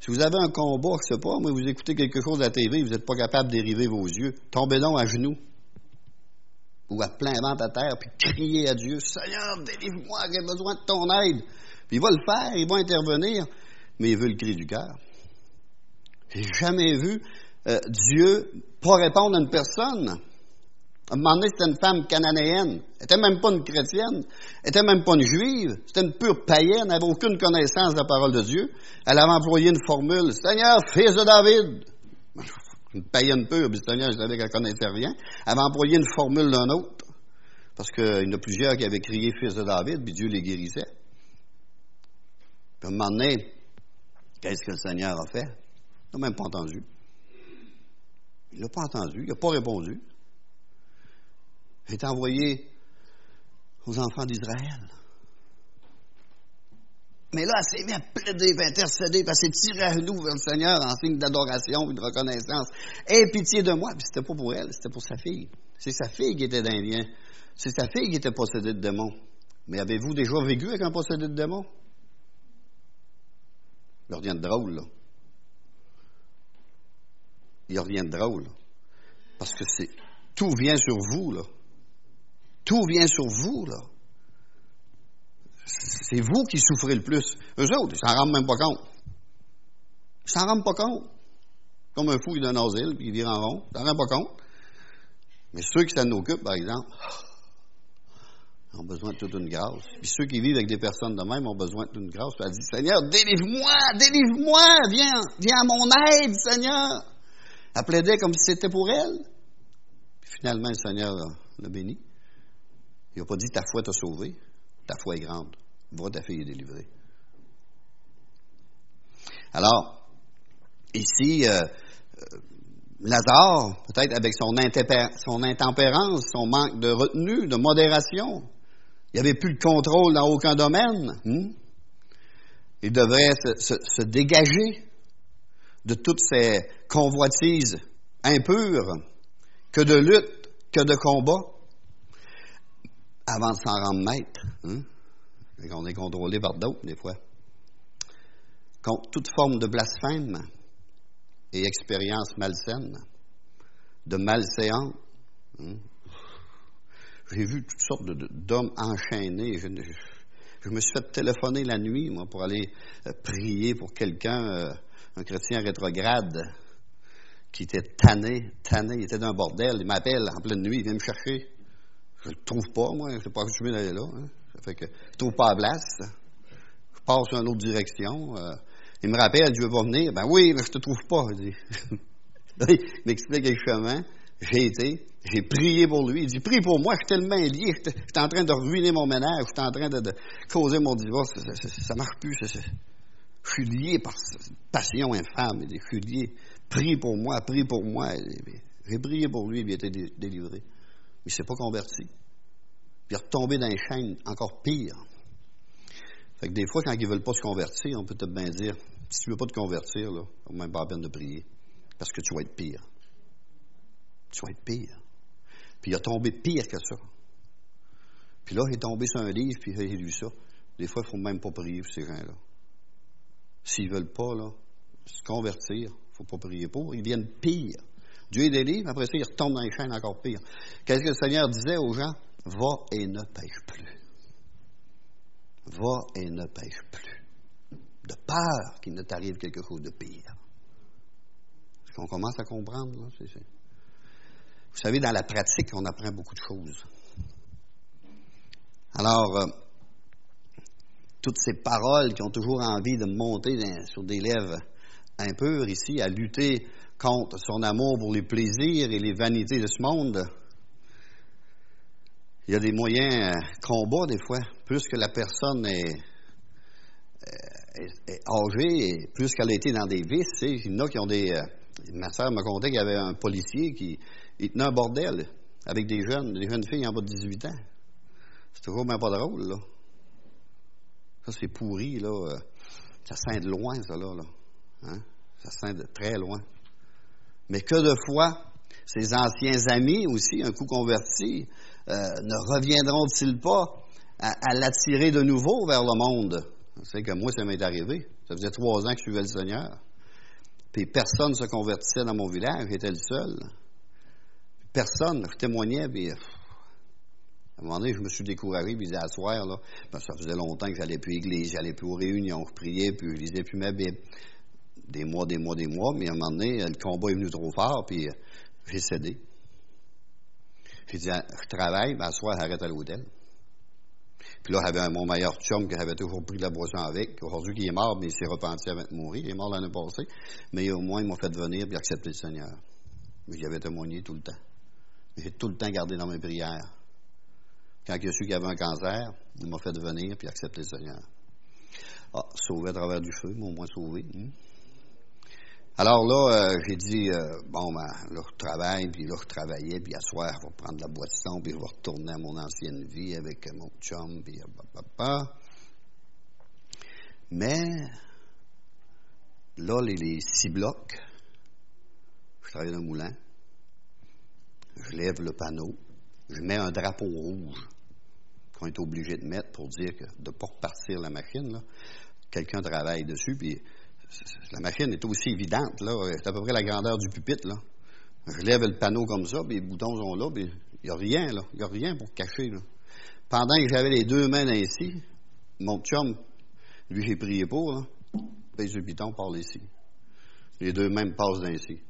Si vous avez un combat, je sais pas, moi, vous écoutez quelque chose à la TV, vous n'êtes pas capable dériver vos yeux, tombez donc à genoux. Ou à plein ventre à terre, puis criez à Dieu, Seigneur, délivre-moi, j'ai besoin de ton aide. Puis il va le faire, il va intervenir, mais il veut le cri du cœur. J'ai jamais vu euh, Dieu pas répondre à une personne. À un moment donné, c'était une femme cananéenne. Elle n'était même pas une chrétienne. Elle n'était même pas une juive. C'était une pure païenne. Elle n'avait aucune connaissance de la parole de Dieu. Elle avait employé une formule. Seigneur, fils de David. Une païenne pure, puis Seigneur, je savais qu'elle ne connaissait rien. Elle avait employé une formule d'un autre. Parce qu'il y en a plusieurs qui avaient crié fils de David, puis Dieu les guérissait. Puis à un moment donné, qu'est-ce que le Seigneur a fait? N'a même pas entendu. Il n'a pas entendu, il n'a pas répondu. Il est envoyé aux enfants d'Israël. Mais là, elle s'est mis à plaider, à intercéder, à s'est tirée à nous vers le Seigneur en signe d'adoration et de reconnaissance. Aie pitié de moi. Puis c'était pas pour elle, c'était pour sa fille. C'est sa fille qui était d'Indien. C'est sa fille qui était possédée de démons. Mais avez-vous déjà vécu avec un possédé de démons? Il revient de drôle, là. Il revient de drôle. Parce que c'est tout vient sur vous, là. Tout vient sur vous, là. C'est vous qui souffrez le plus. Eux autres, ils s'en rendent même pas compte. Ils s'en rendent pas compte. Comme un fou, il donne asile, puis il vire en rond. Ils s'en rendent pas compte. Mais ceux qui s'en occupent, par exemple, ont besoin de toute une grâce. Puis ceux qui vivent avec des personnes de même ont besoin de toute une grâce. Puis elle dit, Seigneur, délivre-moi, délivre-moi, viens, viens à mon aide, Seigneur. Elle plaidait comme si c'était pour elle. Puis finalement, le Seigneur l'a béni. Il n'a pas dit, ta foi t'a sauvé. Ta foi est grande. Va, ta fille est délivrée. Alors, ici, euh, euh, Lazare, peut-être avec son, intempérance, son manque de retenue, de modération, il n'y avait plus de contrôle dans aucun domaine. Hmm? Il devrait se, dégager de toutes ces convoitises impures, que de lutte, que de combat, avant de s'en rendre maître. Hein? On est contrôlé par d'autres, des fois. Contre toute forme de blasphème et expérience malsaine, de malséance, hein? J'ai vu toutes sortes d'hommes enchaînés. Je, me suis fait téléphoner la nuit, moi, pour aller euh, prier pour quelqu'un, euh, un chrétien rétrograde, qui était tanné, tanné, il était dans un bordel. Il m'appelle en pleine nuit, il vient me chercher. Je le trouve pas, moi, je ne sais pas où je vais aller là. Hein. Ça fait que je trouve pas la place. Je passe dans une autre direction. Euh. il me rappelle, veux pas venir. Ben oui, mais je te trouve pas. Il, <laughs> il m'explique le chemin. J'ai été, j'ai prié pour lui. Il dit, prie pour moi, je suis tellement lié, je suis en train de ruiner mon ménage, je suis en train de, causer mon divorce, ça, marche plus. je suis lié par passion infâme. Je suis lié. Prie pour moi, prie pour moi. J'ai prié pour lui, il a été délivré. Il ne s'est pas converti. il est retombé dans les chaînes encore pire. Fait que des fois, quand ils ne veulent pas se convertir, on peut peut-être bien dire, si tu ne veux pas te convertir, là, même pas la peine de prier. Parce que tu vas être pire. Tu vas être pire. Puis il a tombé pire que ça. Puis là, il est tombé sur un livre, puis il a lu ça. Des fois, il ne faut même pas prier pour ces gens-là. S'ils ne veulent pas là, se convertir, faut pas prier pour. Ils viennent pire. Dieu est des livres, après ça, ils retombent dans les chaînes encore pire. Qu'est-ce que le Seigneur disait aux gens? Va et ne pêche plus. Va et ne pêche plus. De peur qu'il ne t'arrive quelque chose de pire. Est-ce qu'on commence à comprendre? Là? C'est, vous savez, dans la pratique, on apprend beaucoup de choses. Alors, euh, toutes ces paroles qui ont toujours envie de monter sur des lèvres impures ici, à lutter contre son amour pour les plaisirs et les vanités de ce monde, il y a des moyens euh, combat des fois. Plus que la personne est, euh, âgée, plus qu'elle a été dans des vices, qui ont des... ma soeur m'a conté qu'il y avait un policier qui tenait un bordel avec des jeunes, des jeunes filles en bas de 18 ans. C'est toujours même pas drôle, là. Ça, c'est pourri, là. Euh, ça sent de loin, ça, là. Hein? Ça sent de très loin. Mais que de fois, ses anciens amis aussi, un coup convertis, euh, ne reviendront-ils pas à, l'attirer de nouveau vers le monde? Savez que moi, ça m'est arrivé. Ça faisait trois ans que je suivais le Seigneur. Puis personne ne se convertissait dans mon village, j'étais le seul personne, je témoignais, puis à un moment donné, je me suis découragé, puis à soir, ben, ça faisait longtemps que j'allais plus à l'église, j'allais plus aux réunions, je priais, puis je lisais plus ma Bible. Des mois, des mois, des mois, mais à un moment donné, le combat est venu trop fort, puis euh, j'ai cédé. J'ai dit, ah, je travaille, à soir, j'arrête à l'hôtel. Puis là, j'avais mon meilleur chum qui avait toujours pris la boisson avec. Aujourd'hui, il est mort, mais il s'est repenti avant de mourir. Il est mort l'année passée. Mais au moins, il m'a fait venir et accepter le Seigneur. Mais j'y avais témoigné tout le temps. J'ai tout le temps gardé dans mes prières. Quand il a su qu'il avait un cancer, il m'a fait venir puis accepter le Seigneur. Ah, sauvé à travers du feu, mais au moins sauvé. Hein. Alors là, euh, j'ai dit, euh, bon, ben, là, je travaille, puis là, je travaillais, puis à soir, je vais prendre la boisson, puis je vais retourner à mon ancienne vie avec mon chum, puis papa. Mais, là, les, six blocs, je travaillais dans le moulin, je lève le panneau, je mets un drapeau rouge qu'on est obligé de mettre pour dire que de ne pas repartir la machine. Quelqu'un travaille dessus, puis la machine est aussi évidente, là. C'est à peu près la grandeur du pupitre, là. Je lève le panneau comme ça, puis les boutons sont là, puis il n'y a rien, là. Il n'y a rien pour cacher, là. Pendant que j'avais les deux mains ainsi, mon chum, lui, j'ai prié pour, là. Pèse le piton, parle ici. Les deux mains passent ainsi.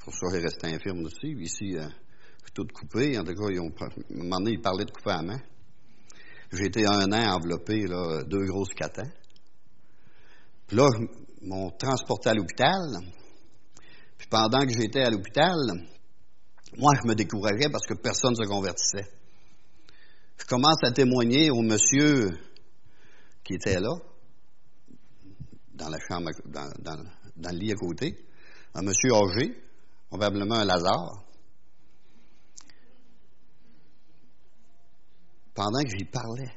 Pour ça, j'ai resté infirme aussi. Ici, euh, tout coupé. En tout cas, ils ont, à un moment donné, ils parlaient de couper à main. J'ai été un an enveloppé, là, deux grosses catins. Puis là, ils m'ont transporté à l'hôpital. Puis pendant que j'étais à l'hôpital, moi, je me décourageais parce que personne ne se convertissait. Je commence à témoigner au monsieur qui était là, dans la chambre, dans, dans le lit à côté, un monsieur âgé, probablement un Lazare. Pendant que j'y parlais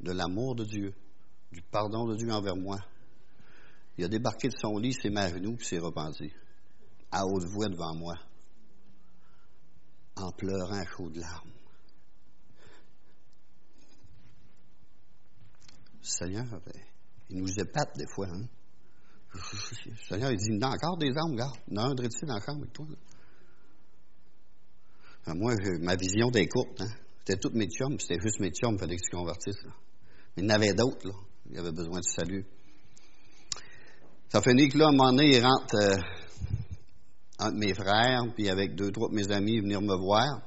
de l'amour de Dieu, du pardon de Dieu envers moi, il a débarqué de son lit, s'est mis à genoux, puis s'est repenti, à haute voix devant moi, en pleurant à chaudes larmes. Seigneur, ben, il nous épate des fois. Hein? Seigneur, il dit, il y a encore des âmes, regarde. Il y en a un de dans la avec toi. Ben, moi, ma vision était courte. Hein? C'était toutes mes chums, c'était juste mes chums, il fallait qu'ils se convertissent. Mais il y en avait d'autres, là. Il avait besoin de salut. Ça finit que là, à un moment donné, il rentre euh, entre mes frères, puis avec deux, trois de mes amis, venir me voir.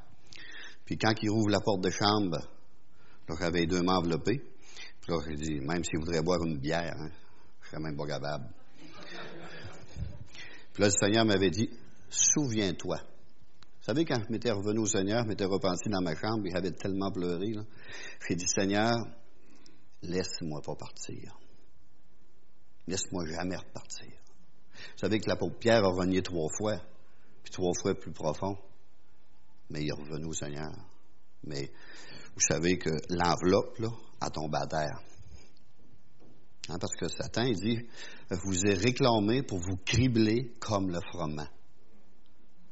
Puis quand il rouvre la porte de chambre, là, j'avais deux mains. Puis là, j'ai dit, même s'il voudrait boire une bière, hein, je serais même pas capable. Puis là, le Seigneur m'avait dit, souviens-toi. Vous savez, quand je m'étais revenu au Seigneur, je m'étais repenti dans ma chambre, et j'avais tellement pleuré, j'ai dit, Seigneur, laisse-moi pas partir. Laisse-moi jamais repartir. Vous savez que l'apôtre Pierre a renié trois fois, puis trois fois plus profond. Mais il est revenu au Seigneur. Mais vous savez que l'enveloppe, là, a tombé à terre. Hein, parce que Satan, il dit, vous êtes réclamé pour vous cribler comme le froment.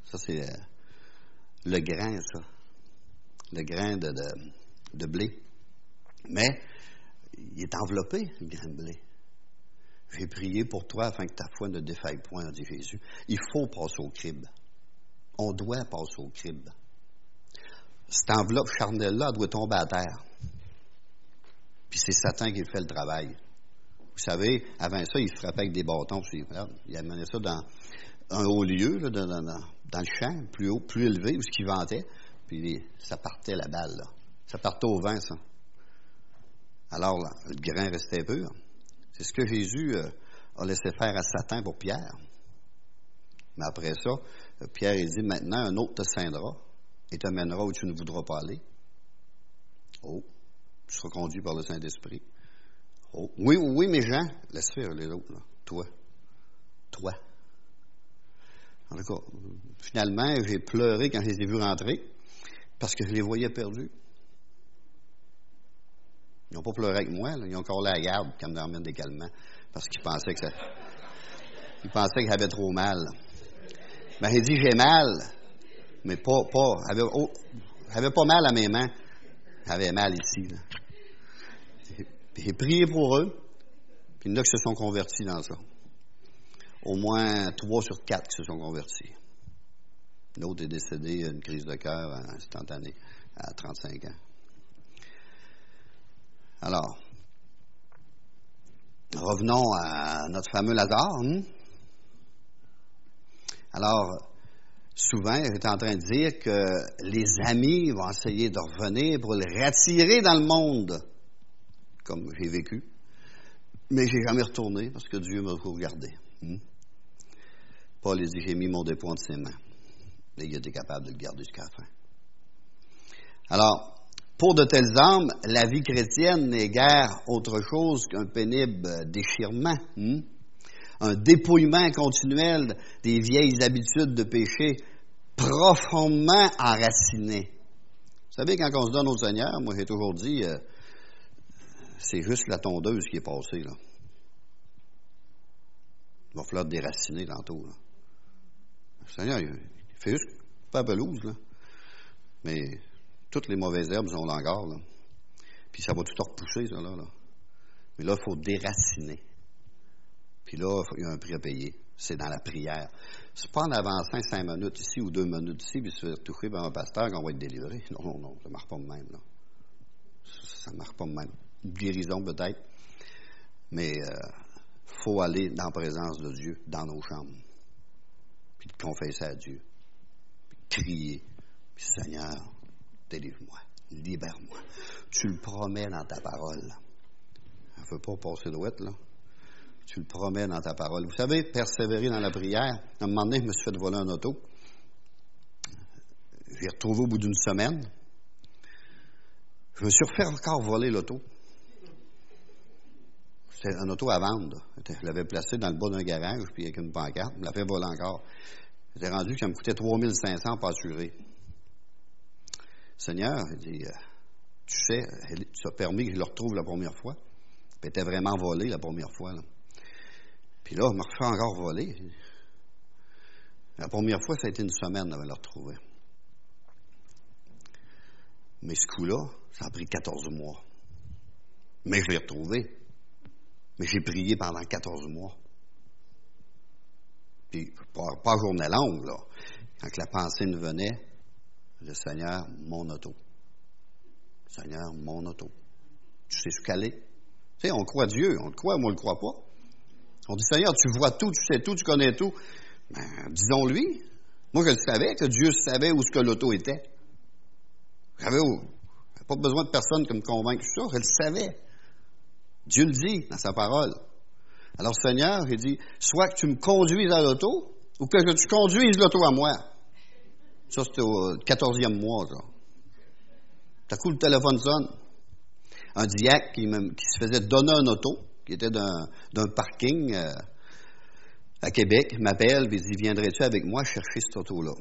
Ça, c'est euh, le grain, ça. Le grain de, de blé. Mais, il est enveloppé, le grain de blé. J'ai prié pour toi afin que ta foi ne défaille point, dit Jésus. Il faut passer au crible. On doit passer au crible. Cette enveloppe charnelle-là doit tomber à terre. Puis c'est Satan qui fait le travail. Vous savez, avant ça, il frappait avec des bâtons. Il amenait ça dans un haut lieu, dans, le champ, plus haut, plus élevé, où ce qu'il ventait. Puis ça partait la balle. Ça partait au vent, ça. Alors, le grain restait pur. C'est ce que Jésus euh, a laissé faire à Satan pour Pierre. Mais après ça, euh, Pierre il dit maintenant un autre te scindra et te mènera où tu ne voudras pas aller. Oh, tu seras conduit par le Saint-Esprit. Oh, oui, oui, mais Jean, laisse faire les autres, là. Toi. Toi. En tout cas, finalement, j'ai pleuré quand je les ai vus rentrer parce que je les voyais perdus. Ils n'ont pas pleuré avec moi, ils ont encore la garde quand ils me des calmants, parce qu'ils pensaient que ça. Ils pensaient qu'ils avaient trop mal. Ben, il dit j'ai mal, mais pas. pas avait, pas mal à mes mains, j'avais mal ici. J'ai prié pour eux, puis il y en a qui se sont convertis dans ça. Au moins trois sur quatre qui se sont convertis. L'autre est décédé d'une crise de cœur instantanée à 35 ans. Alors, revenons à notre fameux Lazare. Hein? Alors, souvent, j'étais en train de dire que les amis vont essayer de revenir pour les rattirer dans le monde, comme j'ai vécu. Mais j'ai jamais retourné parce que Dieu m'a regardé. Hein? Paul a dit J'ai mis mon dépôt entre ses mains. Et il était capable de le garder jusqu'à la fin. Alors, pour de telles âmes, la vie chrétienne n'est guère autre chose qu'un pénible déchirement, hein? un dépouillement continuel des vieilles habitudes de péché profondément enracinées. Vous savez, quand on se donne au Seigneur, moi j'ai toujours dit, euh, c'est juste la tondeuse qui est passée. Là. Il va falloir déraciner tantôt. Le Seigneur, il fait juste super pelouse, là. Mais toutes les mauvaises herbes sont là encore, là. Puis ça va tout repousser, ça, là. là. Mais là, il faut déraciner. Puis là, il y a un prix à payer. C'est dans la prière. C'est pas en avançant cinq minutes ici ou deux minutes ici, puis se faire toucher par un pasteur qu'on va être délivré. Non, non, non, ça ne marche pas de même, là. Ça ne marche pas de même. guérison, peut-être. Mais il euh, faut aller dans la présence de Dieu, dans nos chambres. Puis confesser à Dieu. Puis crier. Puis Seigneur, délivre-moi. Libère-moi. Tu le promets dans ta parole. Il ne faut pas passer d'ouette, là. Tu le promets dans ta parole. Vous savez, persévérer dans la prière. À un moment donné, je me suis fait voler un auto. J'ai retrouvé au bout d'une semaine. Je me suis refait encore voler l'auto. C'était un auto à vendre. Je l'avais placé dans le bas d'un garage, puis avec une pancarte. Je me l'a fait voler encore. J'étais rendu que ça me coûtait 3500 pour assurer. Seigneur, il dit, euh, tu sais, tu as permis que je le retrouve la première fois. Puis était vraiment volé la première fois. Puis là, je me refait encore voler. La première fois, ça a été une semaine avant de le retrouver. Mais ce coup-là, ça a pris 14 mois. Mais je l'ai retrouvé. Mais j'ai prié pendant 14 mois. Puis, pas, pas journée longue, là. Quand la pensée nous venait, le Seigneur, mon auto. Seigneur, mon auto. Tu sais ce qu'elle est? Tu sais, on croit Dieu, on le croit, moi, on ne le croit pas. On dit, Seigneur, tu vois tout, tu sais tout, tu connais tout. Ben, disons-lui. Moi, je le savais que Dieu savait où ce que l'auto était. J'avais pas besoin de personne qui me convainque ça, je le savais. Dieu le dit dans sa parole. Alors, Seigneur, il dit, soit que tu me conduises à l'auto, ou que tu conduises l'auto à moi. Ça, c'était au 14e mois, ça. T'as coup, le téléphone sonne. Un diacre qui, se faisait donner un auto, qui était d'un parking euh, à Québec, m'appelle et dit Viendrais-tu avec moi chercher cet auto-là?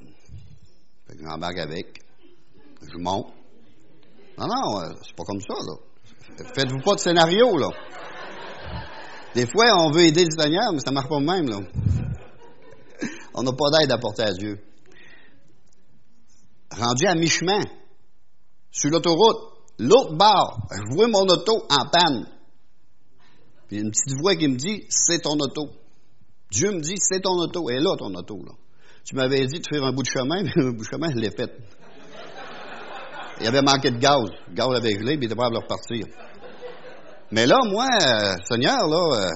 Fait que j'embarque avec. Je monte. Non, non, euh, c'est pas comme ça, là. Faites-vous pas de scénario, là. Des fois, on veut aider le Seigneur, mais ça marche pas même, là. <laughs> On n'a pas d'aide à porter à Dieu. Rendu à mi-chemin, sur l'autoroute, l'autre bord, je vois mon auto en panne. Puis une petite voix qui me dit, c'est ton auto. Dieu me dit, c'est ton auto. Et là, ton auto, là. Tu m'avais dit de faire un bout de chemin, <laughs> mais un bout de chemin, je l'ai fait. Il avait manqué de gaz. Le gaz avait gelé, puis il était pas à repartir. Mais là, moi, euh, Seigneur, là, euh,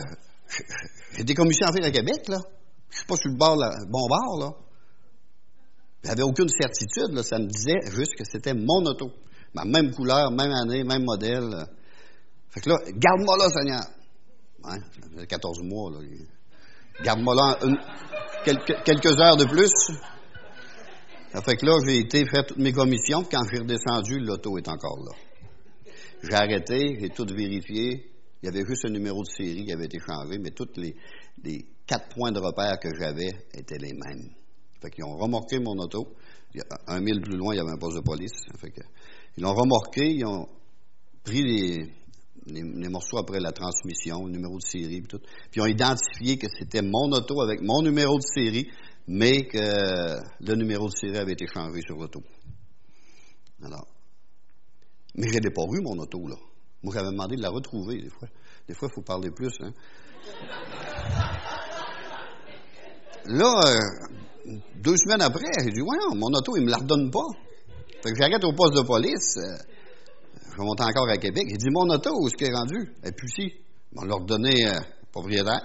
j'ai à faire à Québec, là. Je suis pas sur le bord, là, bon bord, là. J'avais aucune certitude. Ça me disait juste que c'était mon auto. Ma même couleur, même année, même modèle. Fait que là, garde-moi là, Seigneur. Hein, ça faisait 14 mois. Garde-moi là quelques, heures de plus. Ça fait que là, j'ai été faire toutes mes commissions. Quand j'ai redescendu, l'auto est encore là. J'ai arrêté, j'ai tout vérifié. Il y avait juste un numéro de série qui avait été changé, mais tous les quatre points de repère que j'avais étaient les mêmes. Fait qu'ils ont remorqué mon auto. Un mille plus loin, il y avait un poste de police. Fait ils l'ont remorqué, ils ont pris les, les, morceaux après la transmission, le numéro de série, puis tout. Puis ils ont identifié que c'était mon auto avec mon numéro de série, mais que le numéro de série avait été changé sur l'auto. Alors. Mais je n'ai pas mon auto, là. Moi, j'avais demandé de la retrouver, des fois. Des fois, il faut parler plus, hein. Là, euh, deux semaines après, j'ai dit, ouais, mon auto, il me la redonne pas. Fait que j'arrête au poste de police. Euh, je monte encore à Québec. J'ai dit, mon auto, où est-ce qu'elle est rendue? Elle est ici. On l'a euh, au propriétaire.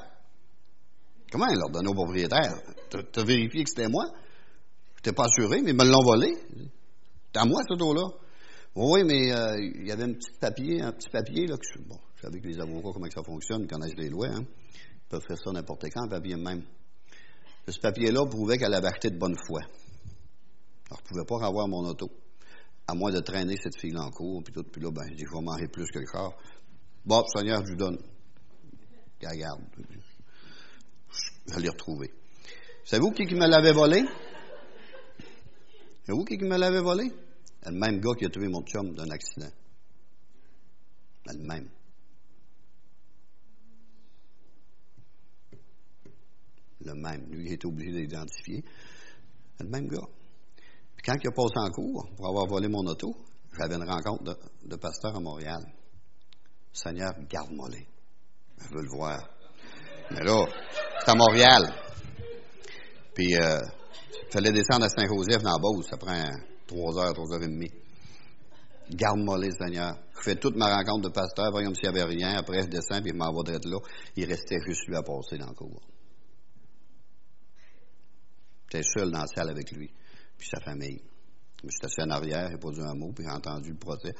Comment il l'a au propriétaire? Tu as vérifié que c'était moi? Je n'étais pas assuré, mais ils me l'ont volé. C'est à moi, cet auto-là. Oui, mais euh, il y avait un petit papier, un petit papier, là, que bon, je savais que les avocats, comment ça fonctionne, ils connaissent les lois, hein. Ils peuvent faire ça n'importe quand, un papier même. Ce papier-là prouvait qu'elle avait acheté de bonne foi. Alors, je ne pouvais pas avoir mon auto à moins de traîner cette fille-là en cours, puis tout, puis là, ben, je dis, je vais manger plus que le corps. Bon, Seigneur, je lui donne. Regarde. Je vais les retrouver. C'est vous qui, me l'avez volé? C'est vous qui, me l'avez volé? Le même gars qui a tué mon chum d'un accident. Le même. Le même. Lui, il était obligé d'identifier. Le même gars. Puis quand il a passé en cours pour avoir volé mon auto, j'avais une rencontre de, de pasteur à Montréal. Seigneur, garde-moi les. Je veux le voir. Mais là, c'est à Montréal. Puis, euh, il fallait descendre à Saint-Joseph dans la Beauce. Ça prend trois heures, trois heures et demie. Garde-moi les, Seigneur. Je fais toute ma rencontre de pasteur, comme s'il n'y avait rien. Après, je descends, puis je m'en vais là. Il restait juste lui à passer dans le cours. J'étais seul dans la salle avec lui, puis sa famille. Je suis assis en arrière, j'ai pas dit un mot, puis j'ai entendu le procès.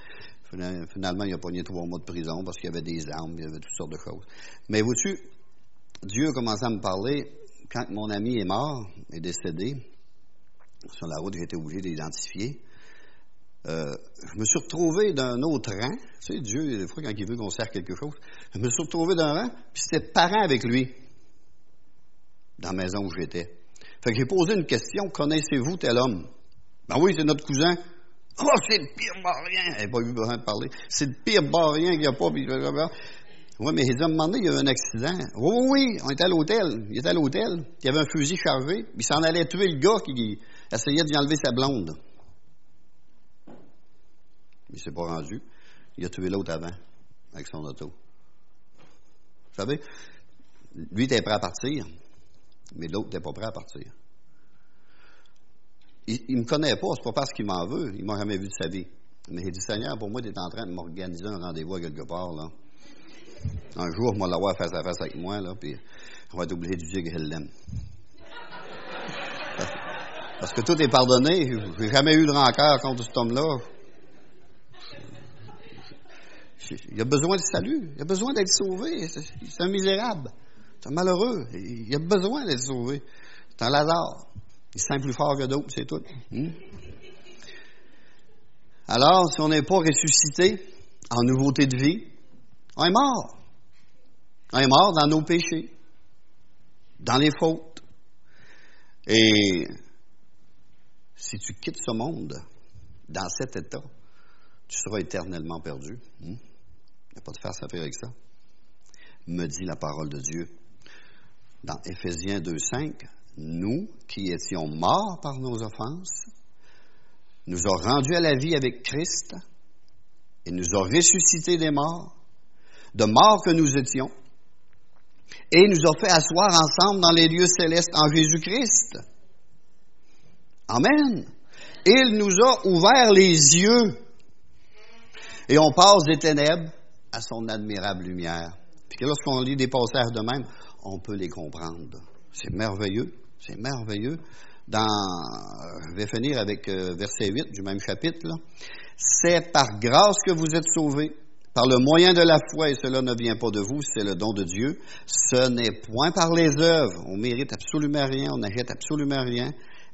Finalement, il a pogné trois mois de prison parce qu'il y avait des armes, il y avait toutes sortes de choses. Mais vois-tu, Dieu a commencé à me parler quand mon ami est mort, est décédé. Sur la route, j'ai été obligé d'identifier. Euh, je me suis retrouvé d'un autre rang. Tu sais, Dieu, des fois, quand il veut qu'on sert quelque chose, je me suis retrouvé d'un rang, puis c'était parent avec lui, dans la maison où j'étais. Fait que j'ai posé une question, connaissez-vous tel homme? Ben oui, c'est notre cousin. Oh, c'est le pire barrien! Elle n'a pas eu besoin de parler. C'est le pire barrien qu'il n'y a pas. oui, mais ils ont demandé, il y a eu un accident. Oui, oui, oui, on était à l'hôtel. Il était à l'hôtel. Il y avait un fusil chargé. Il s'en allait tuer le gars qui essayait d'y enlever sa blonde. Il ne s'est pas rendu. Il a tué l'autre avant, avec son auto. Vous savez, lui était prêt à partir, mais l'autre n'était pas prêt à partir. Il ne me connaît pas, c'est pas parce qu'il m'en veut, il m'a jamais vu de sa vie. Mais il dit, Seigneur, pour moi, tu es en train de m'organiser un rendez-vous quelque part. Un jour, moi, l'avoir face à face avec moi, là, puis on va être obligé de dire qu'elle l'aime. Parce que tout est pardonné. J'ai jamais eu de rancœur contre cet homme-là. Il a besoin de salut. Il a besoin d'être sauvé. C'est un misérable. C'est malheureux. Il a besoin d'être sauvé. C'est un Lazare. Il sent plus fort que d'autres, c'est tout. Hmm? Alors, si on n'est pas ressuscité en nouveauté de vie, on est mort. On est mort dans nos péchés, dans les fautes. Et si tu quittes ce monde dans cet état, tu seras éternellement perdu. Il n'y a pas de faire avec ça. Me dit la parole de Dieu. Dans Éphésiens 2.5, nous qui étions morts par nos offenses, nous a rendus à la vie avec Christ et nous a ressuscités des morts, de morts que nous étions, et nous a fait asseoir ensemble dans les lieux célestes en Jésus-Christ. Amen. Il nous a ouvert les yeux et on passe des ténèbres à son admirable lumière. Puis lorsqu'on lit des passages de même, on peut les comprendre. C'est merveilleux. C'est merveilleux. Dans, je vais finir avec euh, verset 8 du même chapitre. C'est par grâce que vous êtes sauvés, par le moyen de la foi, et cela ne vient pas de vous, c'est le don de Dieu. Ce n'est point par les œuvres. On mérite absolument rien, on n'achète absolument rien,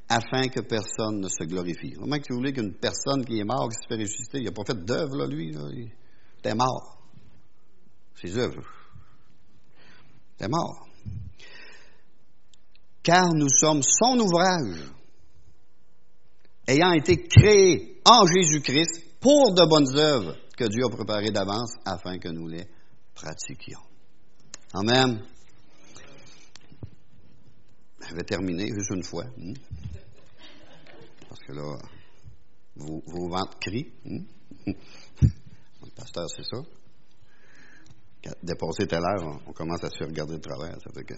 afin que personne ne se glorifie. Vraiment que vous voulez qu'une personne qui est morte, qui se fait ressusciter, il n'a pas fait d'œuvre, lui. Il était mort. Ses œuvres. Était mort car nous sommes son ouvrage, ayant été créés en Jésus-Christ pour de bonnes œuvres que Dieu a préparées d'avance afin que nous les pratiquions. Amen. Je vais terminer juste une fois. Hmm? Parce que là, vos, ventres crient. Hmm? <laughs> Le pasteur, c'est ça. Dépassé tout à l'heure, on, commence à se faire regarder de travers. Ça fait que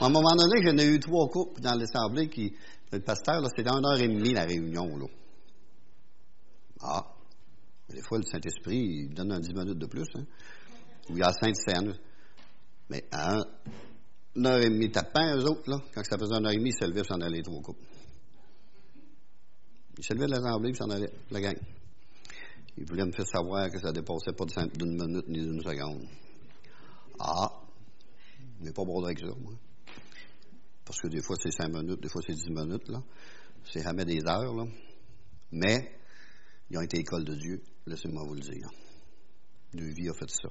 à un moment donné, j'en ai eu trois couples dans l'Assemblée qui, le pasteur, c'était une heure et demie la réunion, là. Ah. Des fois, le Saint-Esprit, il donne un dix minutes de plus, hein. Ou il y a Sainte-Seine. Mais à une heure et demie, tapant, eux autres, là, quand ça faisait une heure et demie, ils se levaient s'en allaient trois couples. Ils se levaient de l'Assemblée, puis s'en allaient, la gang. Ils voulaient me faire savoir que ça dépassait pas d'une minute ni d'une seconde. Ah, mais pas bon avec ça, moi parce que des fois c'est cinq minutes, des fois c'est dix minutes, là. C'est jamais des heures, là. Mais, ils ont été école de Dieu, laissez-moi vous le dire. Deux vie a fait ça.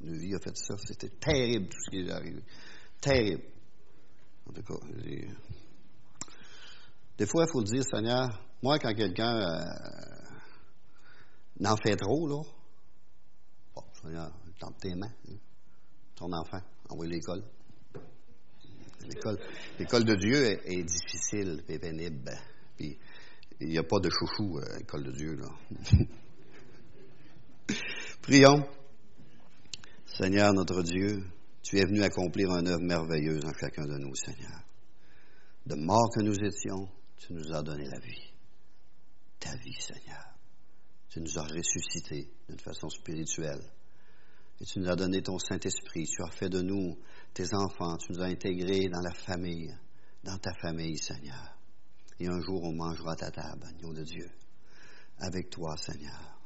Deux vie a fait ça. C'était terrible tout ce qui est arrivé. Terrible. En tout cas, des fois, il faut dire, Seigneur, moi, quand quelqu'un euh, n'en fait trop, là, bon, Seigneur, tente tes mains, hein. ton enfant, envoie l'école. L'école de Dieu est, difficile et pénible. Puis, il n'y a pas de chouchou à l'école de Dieu, là. <laughs> Prions. Seigneur notre Dieu, tu es venu accomplir une œuvre merveilleuse en chacun de nous, Seigneur. De mort que nous étions, tu nous as donné la vie. Ta vie, Seigneur. Tu nous as ressuscités d'une façon spirituelle. Et tu nous as donné ton Saint-Esprit. Tu as fait de nous tes enfants. Tu nous as intégrés dans la famille, dans ta famille, Seigneur. Et un jour, on mangera ta table, agneau de Dieu, avec toi, Seigneur.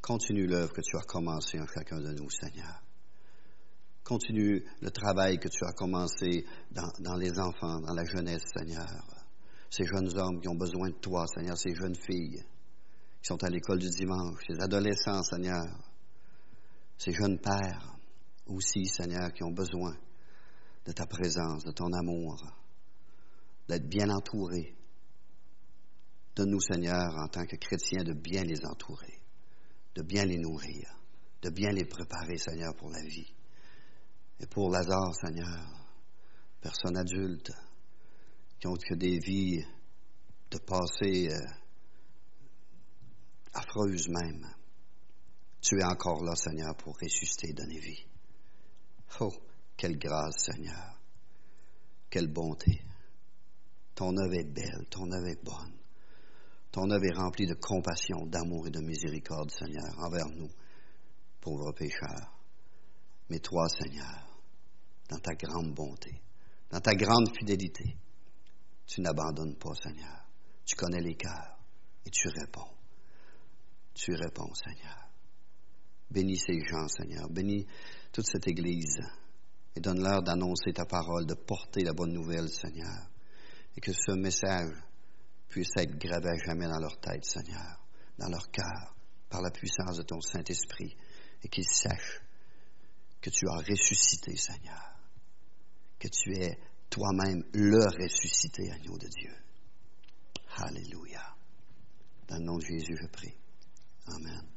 Continue l'œuvre que tu as commencée en chacun de nous, Seigneur. Continue le travail que tu as commencé dans, dans les enfants, dans la jeunesse, Seigneur. Ces jeunes hommes qui ont besoin de toi, Seigneur, ces jeunes filles qui sont à l'école du dimanche, ces adolescents, Seigneur, ces jeunes pères aussi, Seigneur, qui ont besoin de ta présence, de ton amour, d'être bien entourés. Donne-nous, Seigneur, en tant que chrétiens, de bien les entourer, de bien les nourrir, de bien les préparer, Seigneur, pour la vie. Et pour Lazare, Seigneur, personnes adultes qui ont des vies de passé euh, affreuses même. Tu es encore là, Seigneur, pour ressusciter et donner vie. Oh, quelle grâce, Seigneur. Quelle bonté. Ton œuvre est belle, ton œuvre est bonne. Ton œuvre est remplie de compassion, d'amour et de miséricorde, Seigneur, envers nous, pauvres pécheurs. Mais toi, Seigneur, dans ta grande bonté, dans ta grande fidélité, tu n'abandonnes pas, Seigneur. Tu connais les cœurs et tu réponds. Tu réponds, Seigneur. Bénis ces gens, Seigneur. Bénis toute cette Église et donne-leur d'annoncer ta parole, de porter la bonne nouvelle, Seigneur. Et que ce message puisse être gravé à jamais dans leur tête, Seigneur, dans leur cœur, par la puissance de ton Saint-Esprit, et qu'ils sachent que tu as ressuscité, Seigneur, que tu es toi-même le ressuscité agneau de Dieu. Alléluia. Dans le nom de Jésus, je prie. Amen.